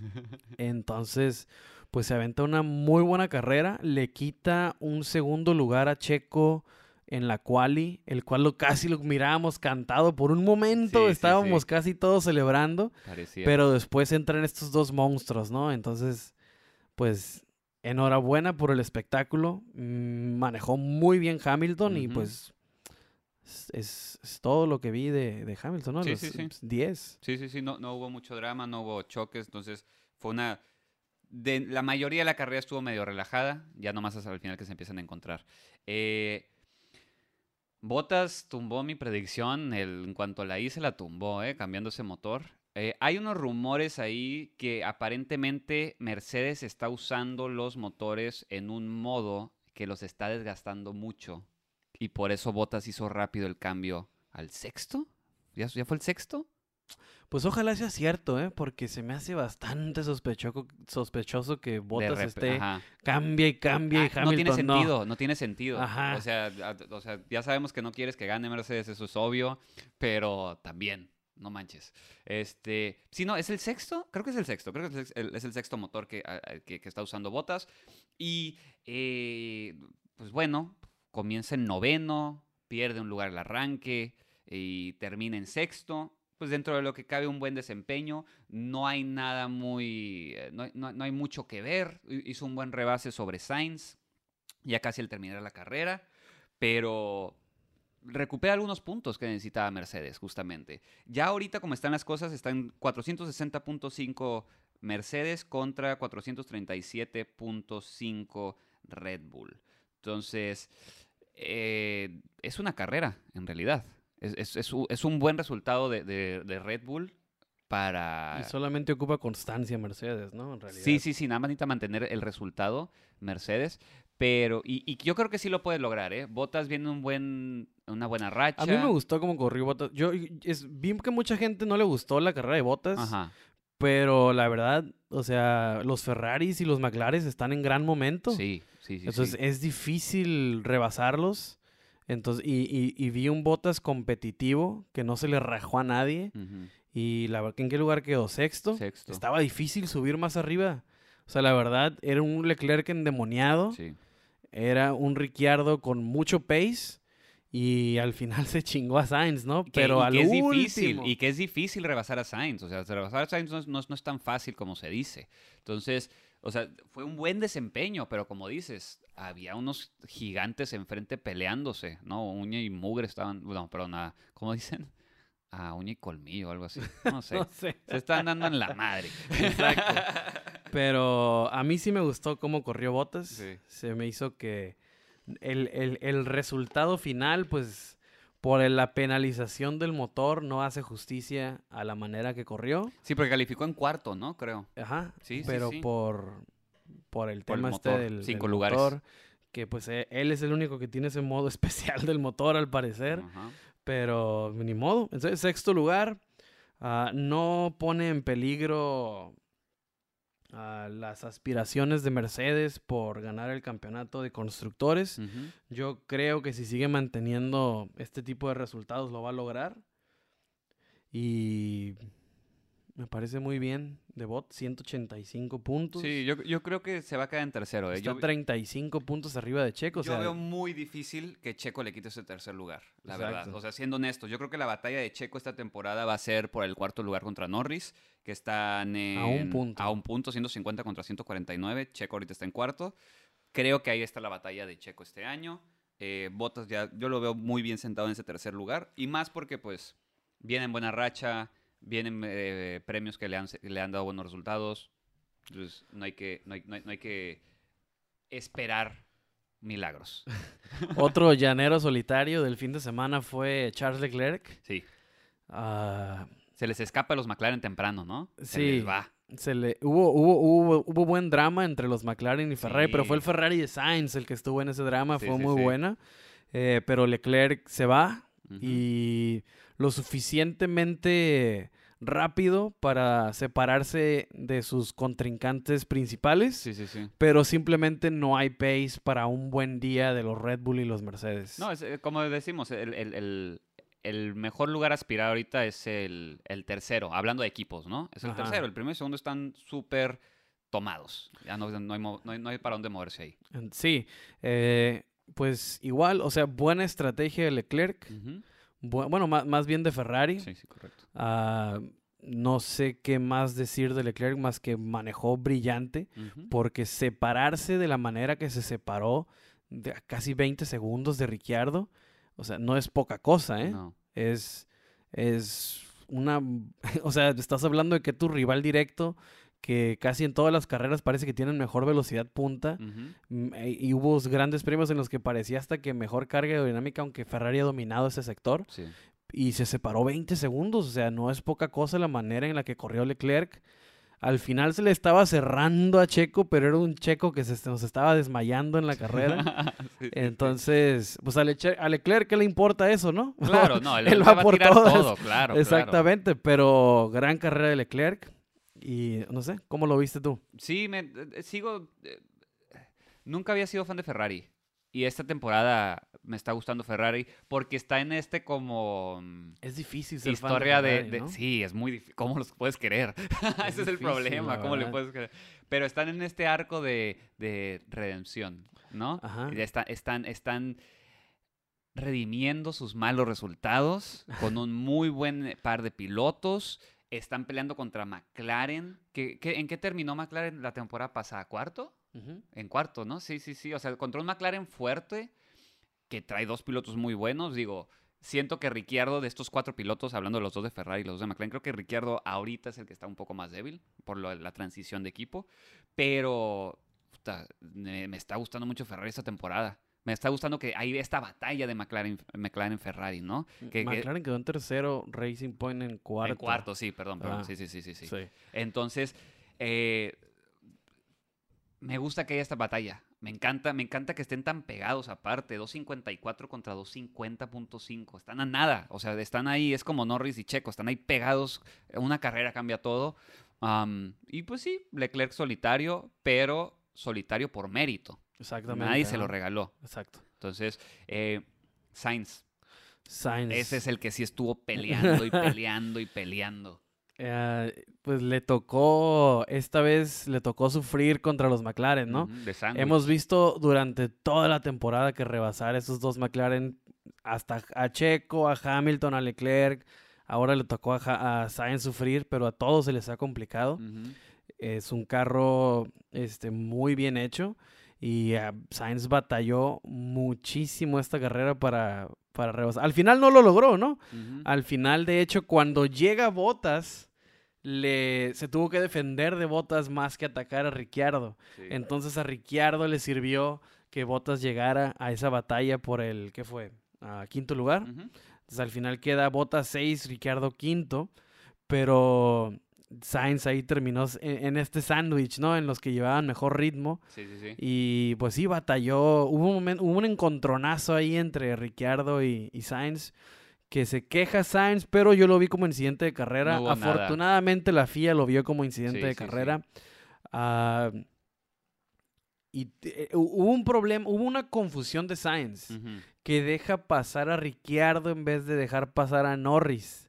Entonces, pues se aventa una muy buena carrera. Le quita un segundo lugar a Checo en la quali, el cual lo casi lo mirábamos cantado. Por un momento Sí, sí, estábamos sí. casi todos celebrando. Parecía. Pero después entran estos dos monstruos, ¿no? Entonces, pues, enhorabuena por el espectáculo. Mm, Manejó muy bien Hamilton y pues es, todo lo que vi de, de Hamilton, ¿no? Sí, Los sí, sí. 10. Sí, sí, sí, no, no hubo mucho drama, no hubo choques, entonces fue una... De, la mayoría de la carrera estuvo medio relajada, ya nomás hasta el final que se empiezan a encontrar. Eh, Bottas tumbó mi predicción, el- en cuanto la hice la tumbó, eh, cambiando ese motor. Eh, hay unos rumores ahí que aparentemente Mercedes está usando los motores en un modo que los está desgastando mucho y por eso Bottas hizo rápido el cambio al sexto. ¿Ya, ya fue el sexto? Pues ojalá sea cierto, ¿eh? Porque se me hace bastante sospechoso, sospechoso que Bottas esté ajá. cambia y cambia y Ah, Hamilton no tiene sentido, no, tiene sentido. Ajá. O sea, a- o sea, ya sabemos que no quieres que gane Mercedes, eso es obvio, pero también, no manches. Este, sí, no, es el sexto, creo que es el sexto, creo que es el, sexto motor que, que- está usando Botas. Y, eh, pues bueno, comienza en noveno, pierde un lugar al arranque y termina en sexto. Pues dentro de lo que cabe un buen desempeño, no hay nada muy, eh, no, no- no hay mucho que ver. Hi- Hizo un buen rebase sobre Sainz, ya casi al terminar la carrera, pero recupera algunos puntos que necesitaba Mercedes, justamente. Ya ahorita como están las cosas, están 460.5 Mercedes contra 437.5 Red Bull. Entonces, eh, es una carrera, en realidad. Es, es- es un buen resultado de, de- de Red Bull para... Y solamente ocupa constancia Mercedes, ¿no? En realidad. Sí, sí, sí, nada más necesita mantener el resultado Mercedes, Pero, y, y yo creo que sí lo puede lograr, ¿eh? Botas viene un buen, una buena racha. A mí me gustó cómo corrió Botas. Yo es, vi que mucha gente no le gustó la carrera de Botas. Ajá. Pero la verdad, o sea, los Ferraris y los McLaren están en gran momento. Sí, sí, sí. Entonces sí. es difícil rebasarlos. Entonces, y, y- y vi un Botas competitivo que no se le rajó a nadie. Ujú. Y la verdad, ¿en qué lugar quedó? Sexto. Sexto. Estaba difícil subir más arriba. O sea, la verdad, era un Leclerc endemoniado. Sí. Era un Ricciardo con mucho pace. Y al final se chingó a Sainz, ¿no? Que- Pero y al que es difícil, y que es difícil rebasar a Sainz. O sea, rebasar a Sainz no es, no no es tan fácil como se dice. Entonces, o sea, fue un buen desempeño, pero como dices, había unos gigantes enfrente peleándose, ¿no? Uña y mugre estaban, no, perdón, a- ¿cómo dicen? A uña y colmillo o algo así. No sé. No sé. Se están dando en la madre. Exacto. Pero a mí sí me gustó cómo corrió Botas. Sí. Se me hizo que el, el- el resultado final, pues, por la penalización del motor, no hace justicia a la manera que corrió. Sí, porque calificó en cuarto, ¿no? Creo. Ajá. Sí, sí, pero sí. por, por el Por el tema este del, cinco del lugares. motor, que pues e- él es el único que tiene ese modo especial del motor, al parecer. Ajá. Pero ni modo. Entonces, sexto lugar. ah, no pone en peligro ah, las aspiraciones de Mercedes por ganar el campeonato de constructores. Yo creo que si sigue manteniendo este tipo de resultados lo va a lograr. Y me parece muy bien. De bot, 185 puntos. Sí, yo, yo creo que se va a quedar en tercero. ¿eh? Está Yo- 35 puntos arriba de Checo. O Yo sea, veo muy difícil que Checo le quite ese tercer lugar, la verdad. O sea, siendo honestos, yo creo que la batalla de Checo esta temporada va a ser por el cuarto lugar contra Norris, que están en, A un punto. A un punto, 150 contra 149. Checo ahorita está en cuarto. Creo que ahí está la batalla de Checo este año. Eh, Bottas ya, yo lo veo muy bien sentado en ese tercer lugar. Y más porque, pues, viene en buena racha, vienen eh, premios que le han, le han dado buenos resultados. Entonces, no hay que, no hay- no hay- no hay que esperar milagros. otro llanero solitario del fin de semana fue Charles Leclerc. Sí. Ah, Se les escapa a los McLaren temprano, ¿no? Se Sí. les va. se le, hubo, hubo, hubo, hubo buen drama entre los McLaren y Ferrari, pero fue el Ferrari de Sainz el que estuvo en ese drama, Sí, fue sí, muy buena. Eh, pero Leclerc se va y lo suficientemente rápido para separarse de sus contrincantes principales, Sí, sí, sí. pero simplemente no hay pace para un buen día de los Red Bull y los Mercedes. No, es, eh, como decimos, el, el- el- el mejor lugar a aspirar ahorita es el, el tercero, hablando de equipos, ¿no? Es el Ajá. tercero. El primero y segundo están súper tomados. Ya no, no, hay, no hay- no hay para dónde moverse ahí. Sí, eh, pues igual, o sea, buena estrategia de Leclerc, bueno, ma- más bien de Ferrari. Sí, sí, correcto. Ah, no sé qué más decir de Leclerc más que manejó brillante porque separarse de la manera que se separó de casi 20 segundos de Ricciardo, o sea, no es poca cosa, ¿eh? No. Es, es una, o sea, estás hablando de que tu rival directo, que casi en todas las carreras parece que tienen mejor velocidad punta, mm, e- y hubo grandes premios en los que parecía hasta que mejor carga aerodinámica, aunque Ferrari ha dominado ese sector Sí. y se separó 20 segundos. O sea, no es poca cosa la manera en la que corrió Leclerc. Al final se le estaba cerrando a Checo, pero era un Checo que se nos estaba desmayando en la carrera. Sí. Entonces, pues a, Leche- a Leclerc, ¿qué le importa eso, no? Claro, no, él, él va por todo, claro. claro. Exactamente, pero gran carrera de Leclerc. Y no sé, ¿cómo lo viste tú? Sí, me, eh, sigo. eh, nunca había sido fan de Ferrari. Y esta temporada me está gustando Ferrari porque está en este como mm, Es difícil ser historia fan de, Ferrari, de- ¿no? Sí, es muy difícil. ¿Cómo los puedes querer? Ese es el problema. ¿Cómo le puedes querer? Pero están en este arco de, de redención, ¿no? Ajá. Y ya está- están, están redimiendo sus malos resultados con un muy buen par de pilotos. Están peleando contra McLaren. ¿Qué, qué- en qué terminó McLaren la temporada pasada? ¿Cuarto? En cuarto, ¿no? Sí, sí, sí. O sea, contra un McLaren fuerte que trae dos pilotos muy buenos. Digo, siento que Ricciardo, de estos cuatro pilotos, hablando de los dos de Ferrari y los dos de McLaren, creo que Ricciardo ahorita es el que está un poco más débil por lo- la transición de equipo. Pero puta, me, me está gustando mucho Ferrari esta temporada. Me está gustando que hay esta batalla de McLaren, McLaren Ferrari, ¿no? Que- McLaren quedó en tercero, Racing Point en cuarto. En cuarto, sí, perdón, perdón. Ah. Sí, sí, sí, sí, sí. Sí. Entonces, eh, me gusta que haya esta batalla. Me encanta, me encanta que estén tan pegados aparte. 2.54 contra 2.50.5. Están a nada. O sea, están ahí, es como Norris y Checo, están ahí pegados. Una carrera cambia todo. Y pues sí, Leclerc solitario, pero solitario por mérito. Exactamente. Nadie se lo regaló. Exacto. Entonces, eh, Sainz, Sainz. ese es el que sí estuvo peleando y peleando y peleando. eh, pues le tocó, esta vez le tocó sufrir contra los McLaren, ¿no? De. Hemos visto durante toda la temporada que rebasar esos dos McLaren hasta a Checo, a Hamilton, a Leclerc. Ahora le tocó a, Sainz sufrir, pero a todos se les ha complicado. Ujú. Es un carro este, muy bien hecho y eh, Sainz batalló muchísimo esta carrera para, para rebasar. Al final no lo logró, ¿no? Al final, de hecho, cuando llega Botas, le, se tuvo que defender de Botas más que atacar a Ricciardo. Sí. Entonces a Ricciardo le sirvió que Botas llegara a esa batalla por el, ¿qué fue? A quinto lugar. Entonces al final queda Botas 6, Ricciardo quinto, pero Sainz ahí terminó en, en este sándwich, ¿no? En los que llevaban mejor ritmo. Sí, sí, sí. Y pues sí, batalló. Hubo un, momen- hubo un encontronazo ahí entre Ricciardo y, y Sainz. Que se queja Sainz, pero yo lo vi como incidente de carrera. No hubo nada. Afortunadamente la FIA lo vio como incidente Sí, de sí, sí. carrera. Ah, y eh, hubo un problema, hubo una confusión de Sainz que deja pasar a Ricciardo en vez de dejar pasar a Norris.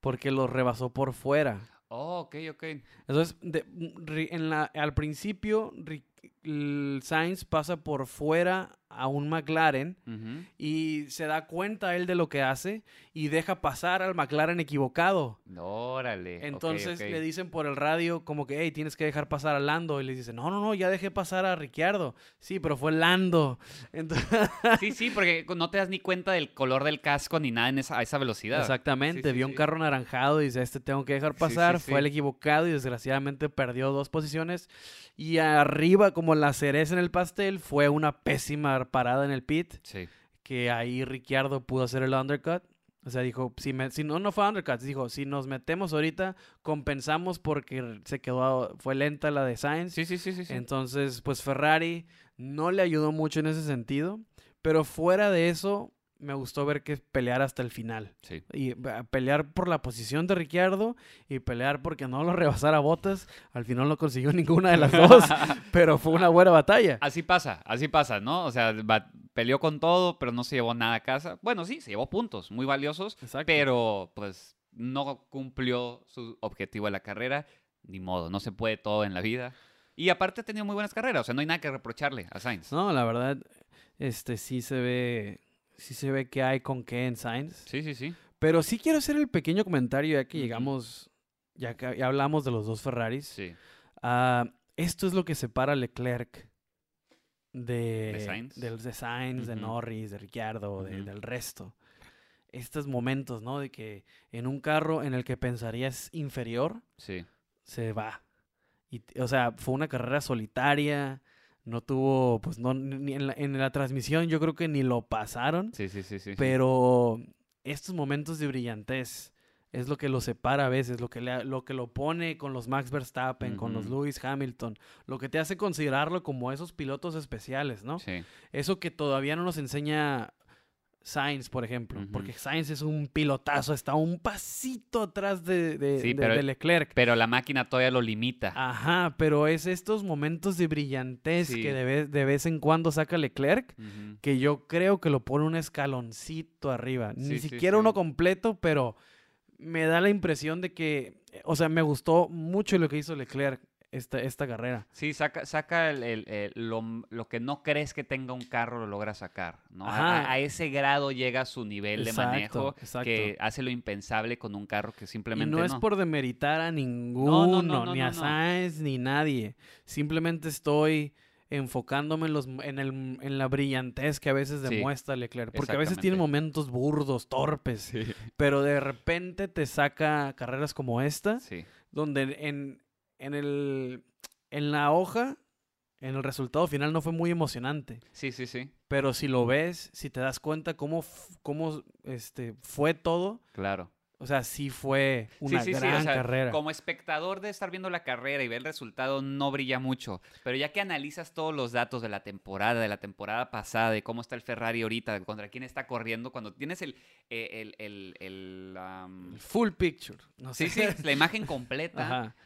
Porque lo rebasó por fuera. Oh, ok, ok. Entonces, de- ri- en la, al principio, Ri- el Sainz pasa por fuera a un McLaren y se da cuenta él de lo que hace y deja pasar al McLaren equivocado. Órale. Entonces le dicen por el radio como que, hey, tienes que dejar pasar a Lando. Y le dice, no, no, no, ya dejé pasar a Ricciardo. Sí, pero fue Lando. Entonces, Sí, sí, porque no te das ni cuenta del color del casco ni nada en esa, a esa velocidad. Exactamente, Sí, sí, vio un carro anaranjado y dice, este tengo que dejar pasar, fue el equivocado y desgraciadamente perdió dos posiciones. Y arriba, como la cereza en el pastel, fue una pésima parada en el pit, Sí. que ahí Ricciardo pudo hacer el undercut. O sea, dijo, si, me- si no, no fue undercut, dijo, si nos metemos ahorita, compensamos porque se quedó, fue lenta la de Sainz. Sí, sí, sí, sí. sí. Entonces, pues Ferrari no le ayudó mucho en ese sentido, pero fuera de eso, me gustó ver que pelear hasta el final. Sí. Y a pelear por la posición de Ricciardo y pelear porque no lo rebasara Botas. Al final no consiguió ninguna de las dos, pero fue una buena batalla. Así pasa, así pasa, ¿no? O sea, peleó con todo, pero no se llevó nada a casa. Bueno, sí, se llevó puntos muy valiosos, Exacto. pero pues no cumplió su objetivo de la carrera. Ni modo, no se puede todo en la vida. Y aparte ha tenido muy buenas carreras, o sea, no hay nada que reprocharle a Sainz. No, la verdad, este sí se ve, sí se ve que hay con qué en Sainz. Sí, sí, sí. Pero sí quiero hacer el pequeño comentario ya que llegamos, ya que ya hablamos de los dos Ferraris. Sí. Ah, esto es lo que separa a Leclerc de, ¿De Sainz? del- de Sainz, de Ujú. Norris, de Ricciardo, de- del resto. Estos momentos, ¿no? De que en un carro en el que pensarías inferior, Sí. se va. Y, o sea, fue una carrera solitaria, no tuvo, pues no, ni en la, en la transmisión yo creo que ni lo pasaron, Sí, sí, sí, sí. pero estos momentos de brillantez es lo que lo separa a veces, lo que, le, lo que lo pone con los Max Verstappen, con los. Lewis Hamilton, lo que te hace considerarlo como esos pilotos especiales, ¿no? Sí. Eso que todavía no nos enseña Sainz, por ejemplo, porque Sainz es un pilotazo, está un pasito atrás de, de- Sí, de- pero- de Leclerc. Pero la máquina todavía lo limita. Ajá, pero es estos momentos de brillantez Sí. que de vez, de vez en cuando saca Leclerc, Ujú. que yo creo que lo pone un escaloncito arriba. Ni Sí, siquiera uno completo, pero me da la impresión de que, o sea, me gustó mucho lo que hizo Leclerc esta, esta carrera. Sí, saca, saca el, el- el- lo, lo que no crees que tenga un carro, lo logra sacar. ¿no? A- ese grado llega su nivel de manejo exacto. que hace lo impensable con un carro que Y simplemente no es por demeritar a no, ninguno, no, ni a. Sainz, ni nadie. Simplemente estoy enfocándome en, los, en, el, en la brillantez que a veces Sí, demuestra Leclerc. Porque a veces tiene momentos burdos, torpes. Sí. Pero de repente te saca carreras como esta, Sí. donde en, en, el, en la hoja, en el resultado final no fue muy emocionante. Sí, sí, sí. Pero si lo ves, si te das cuenta cómo, cómo este, fue todo, Claro. O sea, sí fue una sí, sí, sí, gran o sea, carrera. Como espectador de estar viendo la carrera y ver el resultado no brilla mucho, pero ya que analizas todos los datos de la temporada, de la temporada pasada, de cómo está el Ferrari ahorita, contra quién está corriendo, cuando tienes el... eh, el, el, el, El Full picture. No sí, sí, la imagen completa, Ajá.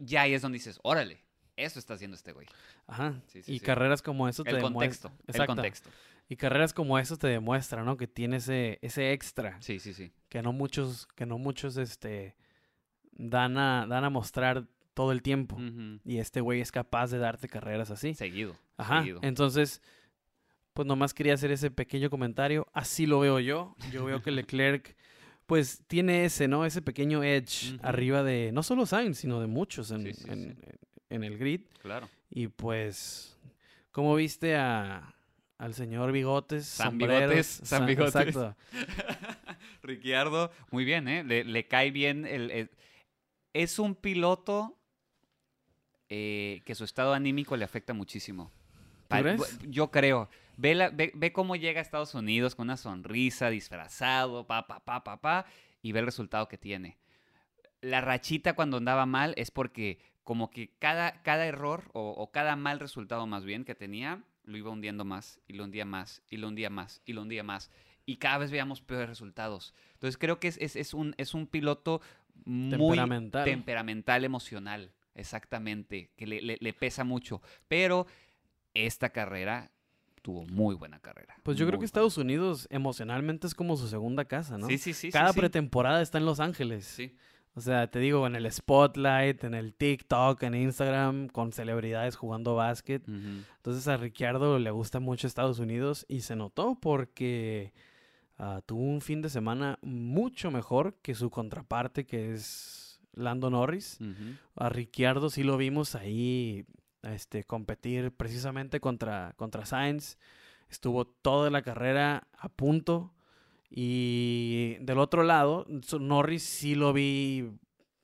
Ya ahí es donde dices, órale, eso está haciendo este güey. Ajá. Sí, sí, y sí. carreras como eso te demuestran. contexto, el Exacto. contexto. Y carreras como eso te demuestran, ¿no? Que tiene ese, ese extra Sí, sí, sí. que no muchos, que no muchos, este, dan a, dan a mostrar todo el tiempo. Y este güey es capaz de darte carreras así. Seguido. Ajá. seguido. Entonces, pues nomás quería hacer ese pequeño comentario. Así lo veo yo. Yo veo que Leclerc, pues, tiene ese, ¿no? Ese pequeño edge arriba de, no solo Sainz, sino de muchos en, Sí, sí, en- sí. en el grid. Claro. Y pues, ¿cómo viste a, al señor Bigotes? San? Bigotes, San Sa- Bigotes. Exacto. Ricciardo, muy bien, ¿eh? Le, le cae bien. El, el- es un piloto eh, que su estado anímico le afecta muchísimo. Pa- crees? Yo creo. Ve, la- ve, ve cómo llega a Estados Unidos con una sonrisa, disfrazado, pa, pa, pa, pa, pa, y ve el resultado que tiene. La rachita cuando andaba mal es porque como que cada, cada error o, o cada mal resultado más bien que tenía, lo iba hundiendo más y lo hundía más y lo hundía más y lo hundía más. Y cada vez veíamos peores resultados. Entonces creo que es, es, es un, es un piloto muy Temperamental. temperamental, emocional, exactamente, que le, le- le pesa mucho. Pero esta carrera tuvo muy buena carrera. Pues yo creo que Estados Unidos emocionalmente es como su segunda casa. ¿no? Sí, sí, sí. Cada sí. pretemporada está en Los Ángeles. Sí. O sea, te digo, en el Spotlight, en el TikTok, en Instagram, con celebridades jugando básquet. Entonces a Ricciardo le gusta mucho Estados Unidos y se notó porque ah, tuvo un fin de semana mucho mejor que su contraparte que es Lando Norris. A Ricciardo sí lo vimos ahí este, competir precisamente contra, contra Sainz. Estuvo toda la carrera a punto. Y del otro lado, Norris sí lo vi.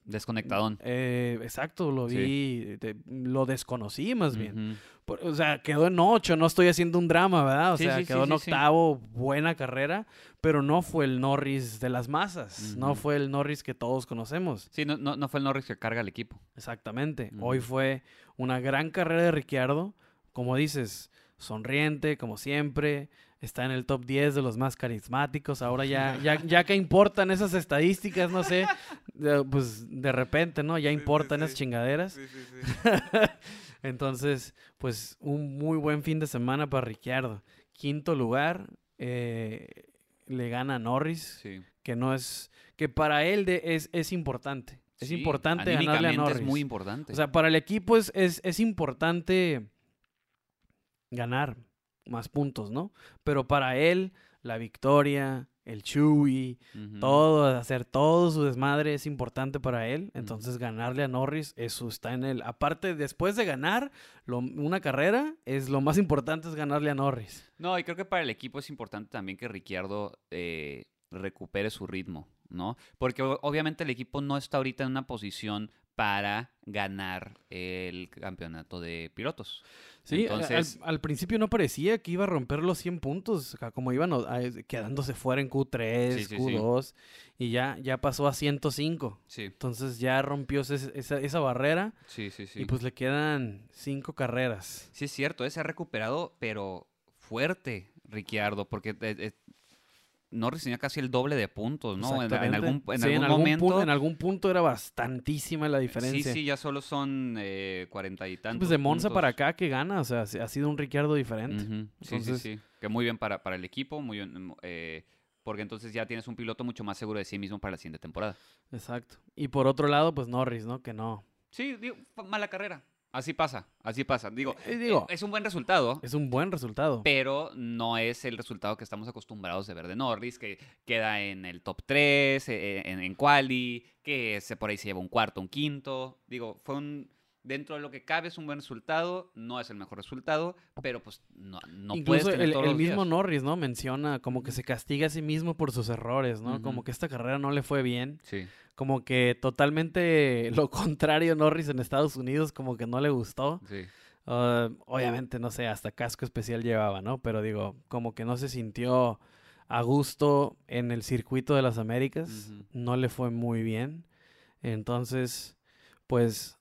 Desconectadón. eh, exacto, lo Sí. vi. lo desconocí más bien. Por- O sea, quedó en ocho, no estoy haciendo un drama, ¿verdad? O Sí, sea, sí, quedó en octavo, buena carrera, pero no fue el Norris de las masas, no fue el Norris que todos conocemos. Sí, no, no, no fue el Norris que carga el equipo. Exactamente. Hoy fue una gran carrera de Ricciardo, como dices, sonriente, como siempre, está en el top 10 de los más carismáticos. Ahora ya, ya, ya que importan esas estadísticas, no sé, de- pues de repente, ¿no? Ya Sí, sí, importan esas sí. chingaderas. Entonces, pues un muy buen fin de semana para Ricciardo. Quinto lugar, eh, le gana a Norris, Sí. que no es, que para él de- es, es importante. Es Sí, importante ganarle a Norris. Es muy importante. O sea, para el equipo es, es, es importante ganar más puntos, ¿no? Pero para él, la victoria, el Chewy, todo, hacer todo su desmadre es importante para él. Entonces, ganarle a Norris, eso está en él. Aparte, después de ganar lo- una carrera, es lo más importante es ganarle a Norris. No, y creo que para el equipo es importante también que Ricciardo eh, recupere su ritmo, ¿no? Porque obviamente el equipo no está ahorita en una posición para ganar el campeonato de pilotos. Sí, Entonces- al, al principio no parecía que iba a romper los 100 puntos, como iban a- quedándose fuera en Q3, Sí, sí, sí. Q2, y ya, ya pasó a 105. Sí, Entonces ya rompió ese- esa, esa barrera sí, sí, sí. y pues le quedan cinco carreras. Sí, es cierto, eh, se ha recuperado, pero fuerte, Ricciardo, porque Norris tenía casi el doble de puntos, ¿no? En, algún, en Sí, algún momento. en algún punto era bastantísima la diferencia. Sí, sí, ya solo son eh, cuarenta y tantos. Pues de Monza puntos. para acá que gana, o sea, ha sido un Ricciardo diferente. Sí, Entonces- sí, sí. Que muy bien para, para el equipo, muy bien, eh, porque entonces ya tienes un piloto mucho más seguro de sí mismo para la siguiente temporada. Exacto. Y por otro lado, pues Norris, ¿no? Que no. Sí, digo, mala carrera. Así pasa, así pasa. Digo, Eh, digo, eh, es un buen resultado, es un buen resultado. pero no es el resultado que estamos acostumbrados de ver de Norris, que queda en el top 3, en, en quali, que se, por ahí se lleva un cuarto, un quinto. Digo, fue un... Dentro de lo que cabe es un buen resultado, no es el mejor resultado, pero pues no, no puedes Incluso tener el, todos el los mismo días. Norris, ¿no? Menciona como que se castiga a sí mismo por sus errores, ¿no? Como que esta carrera no le fue bien. Sí, Como que totalmente lo contrario Norris en Estados Unidos, como que no le gustó. sí. Ah, obviamente, no sé, hasta casco especial llevaba, ¿no? Pero digo, como que no se sintió a gusto en el circuito de las Américas. No le fue muy bien. Entonces, pues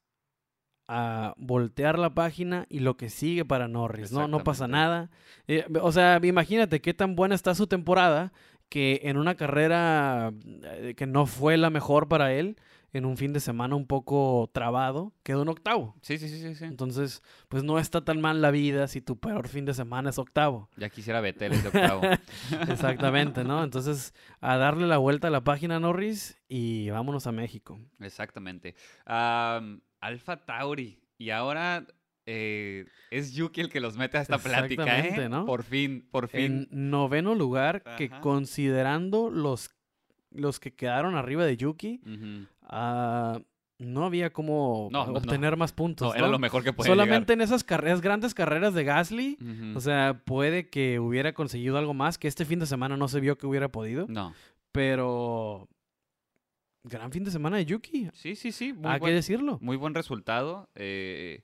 a voltear la página y lo que sigue para Norris, ¿no? No pasa nada. Eh, o sea, imagínate qué tan buena está su temporada que en una carrera eh, que no fue la mejor para él, en un fin de semana un poco trabado, quedó en octavo. Sí, sí, sí, sí, sí. Entonces, pues no está tan mal la vida si tu peor fin de semana es octavo. Ya quisiera Betel ese octavo. Exactamente, ¿no? Entonces, a darle la vuelta a la página Norris y vámonos a México. Exactamente. Am, Alfa Tauri. Y ahora eh, es Yuki el que los mete a esta plática, ¿eh? ¿no? Por fin, por fin. En noveno lugar, que considerando los, los que quedaron arriba de Yuki, ah, no había como No, no, no. obtener más puntos. No, era lo mejor que podía Solamente en esas carreras, grandes carreras de Gasly, o sea, puede que hubiera conseguido algo más, que este fin de semana no se vio que hubiera podido, no. pero gran fin de semana de Yuki, Sí, sí, sí. Muy, hay que buen, decirlo. muy buen resultado. eh,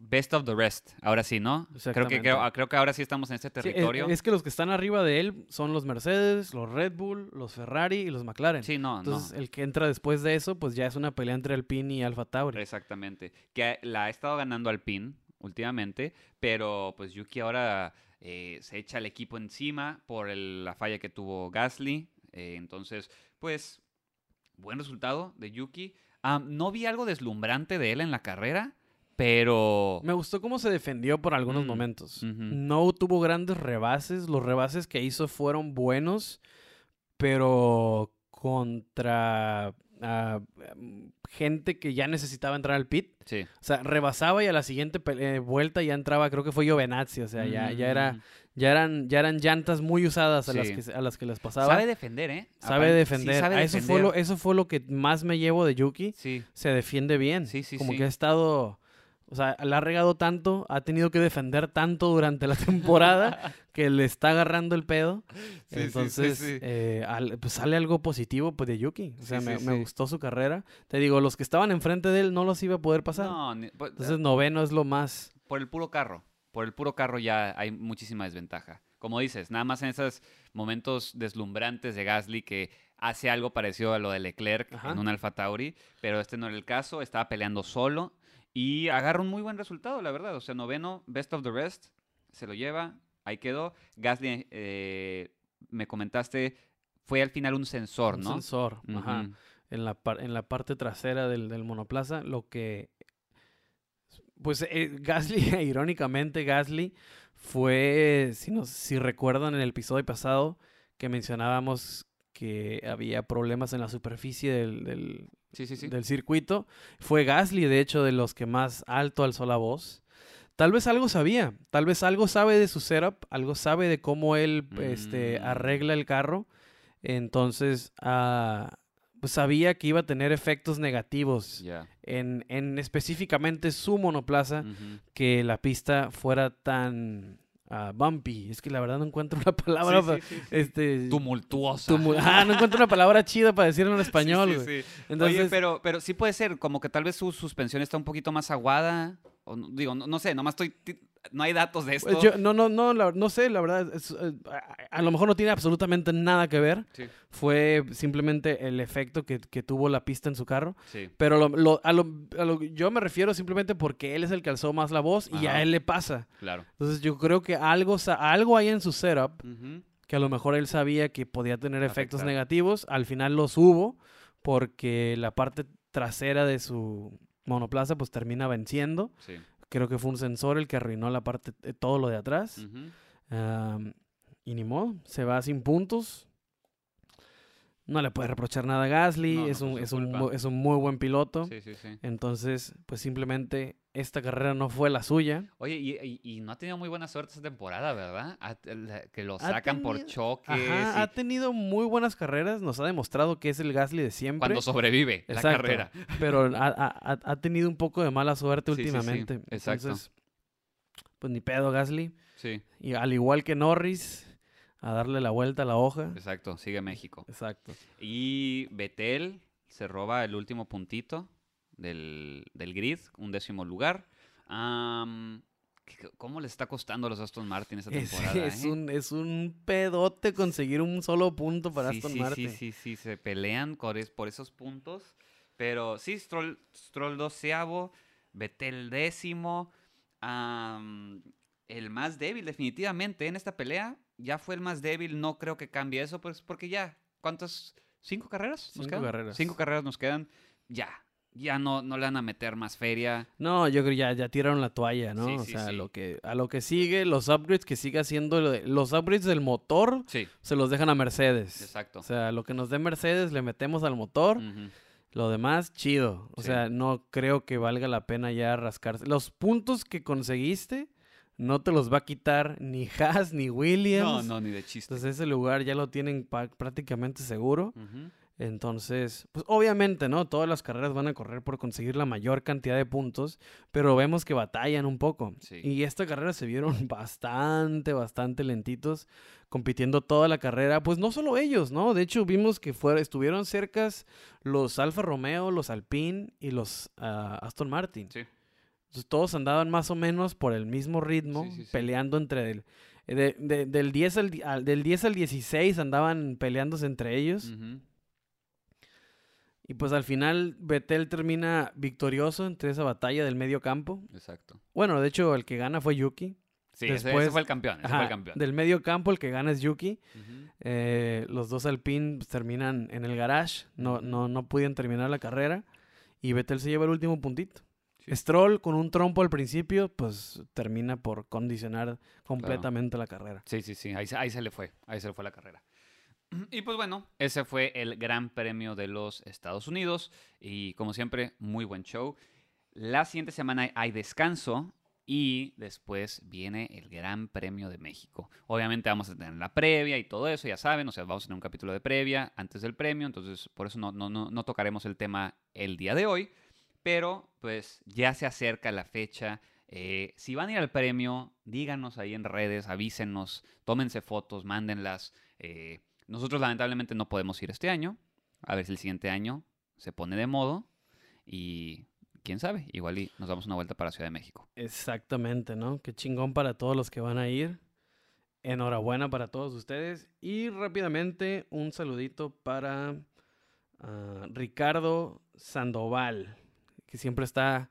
best of the rest. Ahora sí, ¿no? Creo que, creo, creo que ahora sí estamos en este Sí, es- territorio. es, que los que están arriba de él son los Mercedes, los Red Bull, los Ferrari y los McLaren. Sí, no, Entonces, no. el que entra después de eso, pues ya es una pelea entre Alpine y Alfa Tauri. Exactamente. Que la ha estado ganando Alpine últimamente, pero pues Yuki ahora eh, se echa al equipo encima por el- la falla que tuvo Gasly. eh, entonces, pues, buen resultado de Yuki. No vi algo deslumbrante de él en la carrera, pero... Me gustó cómo se defendió por algunos Mm, momentos. No tuvo grandes rebases. Los rebases que hizo fueron buenos, pero contra ah, gente que ya necesitaba entrar al pit. Sí. O sea, rebasaba y a la siguiente eh, vuelta ya entraba, creo que fue Giovinazzi. O sea, ya, ya, era, Mm. ya, eran, ya eran llantas muy usadas a, las, que, se- a las que les pasaba. Sabe defender, ¿eh? Sabe Aparte- sí, defender. sabe A eso, fue lo, defender. eso fue lo que más me llevo de Yuki. Sí, Se defiende bien. Sí, sí, Como sí. que ha estado. O sea, la ha regado tanto, ha tenido que defender tanto durante la temporada que le está agarrando el pedo. Sí, sí, sí, Entonces, sí. eh, al- pues sale algo positivo pues, de Yuki. O sea, me, gustó su carrera. Te digo, los que estaban enfrente de él no los iba a poder pasar. No, ni- pues, Entonces, noveno es lo más. por el puro carro. Por el puro carro ya hay muchísima desventaja. Como dices, nada más en esos momentos deslumbrantes de Gasly que hace algo parecido a lo de Leclerc Ajá. en un Alfa Tauri, pero este no era el caso, estaba peleando solo y agarra un muy buen resultado, la verdad. O sea, noveno, best of the rest, se lo lleva, ahí quedó. Gasly, eh, me comentaste, fue al final un sensor, Un ¿no? sensor. Ajá. En la, par- en la parte trasera del, del monoplaza, lo que... Pues eh, Gasly, irónicamente Gasly, fue, si, nos, si recuerdan en el episodio pasado, que mencionábamos que había problemas en la superficie del, del, Sí, sí, sí. del circuito, fue Gasly, de hecho, de los que más alto alzó la voz. Tal vez algo sabía, tal vez algo sabe de su setup, algo sabe de cómo él este, Mm. arregla el carro. Entonces, pues sabía que iba a tener efectos negativos en, en específicamente su monoplaza, que la pista fuera tan ah, bumpy. Es que la verdad no encuentro una palabra. Sí, pa- sí, sí, sí. Este, Tumultuosa. tumu- ah, no encuentro una palabra chida para decirlo en español. Sí, güey. sí, sí. Entonces, Oye, pero, pero sí puede ser, como que tal vez su suspensión está un poquito más aguada. O, digo, no, no sé, nomás estoy. No hay datos de esto. Pues yo, no, no, no, la- no sé, la verdad, es, eh, a, a lo mejor no tiene absolutamente nada que ver. Sí, Fue simplemente el efecto que, que tuvo la pista en su carro. sí. Pero lo- lo- a, lo, a lo- yo me refiero simplemente porque él es el que alzó más la voz y a él le pasa. Claro. Entonces yo creo que algo, algo hay en su setup que a lo mejor él sabía que podía tener efectos negativos. Al final los hubo porque la parte trasera de su monoplaza pues termina venciendo. Sí. Creo que fue un sensor el que arruinó la parte, eh, todo lo de atrás. Am, y ni modo, se va sin puntos. No le puede reprochar nada a Gasly, No, no es, un, es, un, es un muy buen piloto. Sí, sí, sí. Entonces, pues simplemente esta carrera no fue la suya. Oye, y, y- y no ha tenido muy buena suerte esta temporada, ¿verdad? La- que lo sacan por choques. Ajá, y ha tenido muy buenas carreras, nos ha demostrado que es el Gasly de siempre. cuando sobrevive la carrera. Pero ha, ha- ha- ha tenido un poco de mala suerte Sí, sí, sí, últimamente. exacto. Entonces, pues ni pedo Gasly. Sí, Y al igual que Norris, a darle la vuelta a la hoja. exacto. Sigue México. Exacto. Y Betel se roba el último puntito del, del grid, un décimo lugar. Am, ¿Qué- ¿Cómo les está costando a los Aston Martin esta Es, temporada? es eh? un, es un pedote conseguir un solo punto para sí, Aston sí, Martin. Sí, sí, sí, se pelean por, es- por esos puntos. Pero sí, Stroll, Stroll doceavo, Vettel décimo. el más débil, definitivamente, en esta pelea. Ya fue el más débil, no creo que cambie eso, pues porque ya, ¿cuántas? ¿Cinco carreras? nos Cinco quedan? carreras. Cinco carreras nos quedan. Ya, ya no, no le van a meter más feria. No, yo creo ya, ya tiraron la toalla, ¿no? Sí, o sí, sea, sí. Lo que, a lo que sigue, los upgrades que siga haciendo, los upgrades del motor se los dejan a Mercedes. exacto. O sea, lo que nos dé Mercedes le metemos al motor, lo demás, chido. O sea, no creo que valga la pena ya rascarse. Los puntos que conseguiste no te los va a quitar ni Haas ni No, Williams. no, ni de chiste. Entonces ese lugar ya lo tienen prácticamente seguro. Ujú. Entonces, pues obviamente, ¿no? Todas las carreras van a correr por conseguir la mayor cantidad de puntos, pero vemos que batallan un poco. Sí. Y esta carrera se vieron bastante, bastante lentitos, compitiendo toda la carrera. Pues no solo ellos, ¿no? De hecho, vimos que fuera, estuvieron cercas los Alfa Romeo, los Alpine y los ah, Aston Martin. Sí. Entonces, todos andaban más o menos por el mismo ritmo, Sí, peleando entre el... de- de- del, 10 al, del 10 al 16 andaban peleándose entre ellos. Ujú. Y pues al final Vettel termina victorioso entre esa batalla del medio campo. Exacto. Bueno, de hecho el que gana fue Yuki. Sí, ese- ese, Después- fue el campeón. Ese fue el campeón. Del medio campo el que gana es Yuki. Eh, los dos Alpine pues, terminan en el garage. No, no, no pudieron terminar la carrera. Y Vettel se lleva el último puntito. Sí. Stroll con un trompo al principio, pues termina por condicionar completamente la carrera. Sí, sí, sí, ahí, ahí se le fue, ahí se le fue la carrera. Y pues bueno, ese fue el Gran Premio de los Estados Unidos y como siempre, muy buen show. La siguiente semana hay descanso y después viene el Gran Premio de México. Obviamente vamos a tener la previa y todo eso, ya saben, o sea, vamos a tener un capítulo de previa antes del premio, entonces por eso no, no, no, no tocaremos el tema el día de hoy, pero pues ya se acerca la fecha. Eh, si van a ir al premio, díganos ahí en redes, avísenos, tómense fotos, mándenlas. Eh, nosotros lamentablemente no podemos ir este año. A ver si el siguiente año se pone de modo. Y quién sabe, igual y nos damos una vuelta para Ciudad de México. Exactamente, ¿no? Qué chingón para todos los que van a ir. Enhorabuena para todos ustedes. Y rápidamente un saludito para ah, Ricardo Sandoval, que siempre está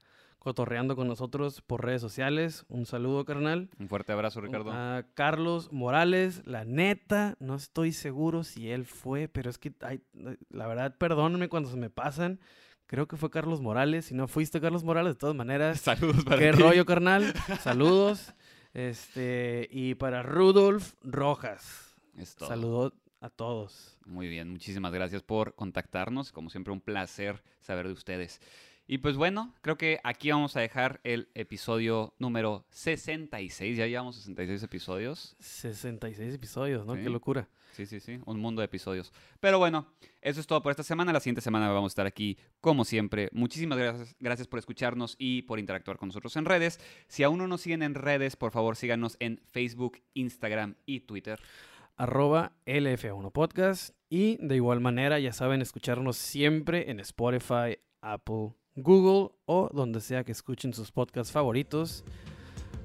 cotorreando con nosotros por redes sociales. Un saludo, carnal. Un fuerte abrazo, Ricardo. A Carlos Morales, la neta, no estoy seguro si él fue, pero es que, ay, la verdad, perdónenme cuando se me pasan. Creo que fue Carlos Morales. Si no fuiste Carlos Morales, de todas maneras, Saludos para qué ti. rollo, carnal. Saludos. Este, y para Rudolf Rojas. Es todo. Saludos a todos. Muy bien, muchísimas gracias por contactarnos. Como siempre, un placer saber de ustedes. Y pues bueno, creo que aquí vamos a dejar el episodio número 66. Ya llevamos 66 episodios. 66 episodios, ¿no? Sí. Qué locura. Sí, sí, sí, un mundo de episodios. Pero bueno, eso es todo por esta semana. La siguiente semana vamos a estar aquí, como siempre. Muchísimas gracias, gracias por escucharnos y por interactuar con nosotros en redes. Si aún no nos siguen en redes, por favor síganos en Facebook, Instagram y Twitter. arroba LF1 Podcast. Y de igual manera, ya saben, escucharnos siempre en Spotify, Apple, Google o donde sea que escuchen sus podcasts favoritos.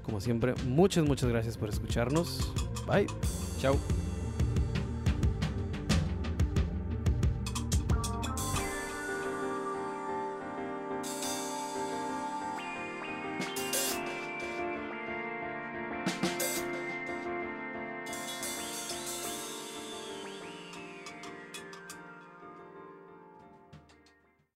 Como siempre, muchas, muchas gracias por escucharnos. Bye. Chao.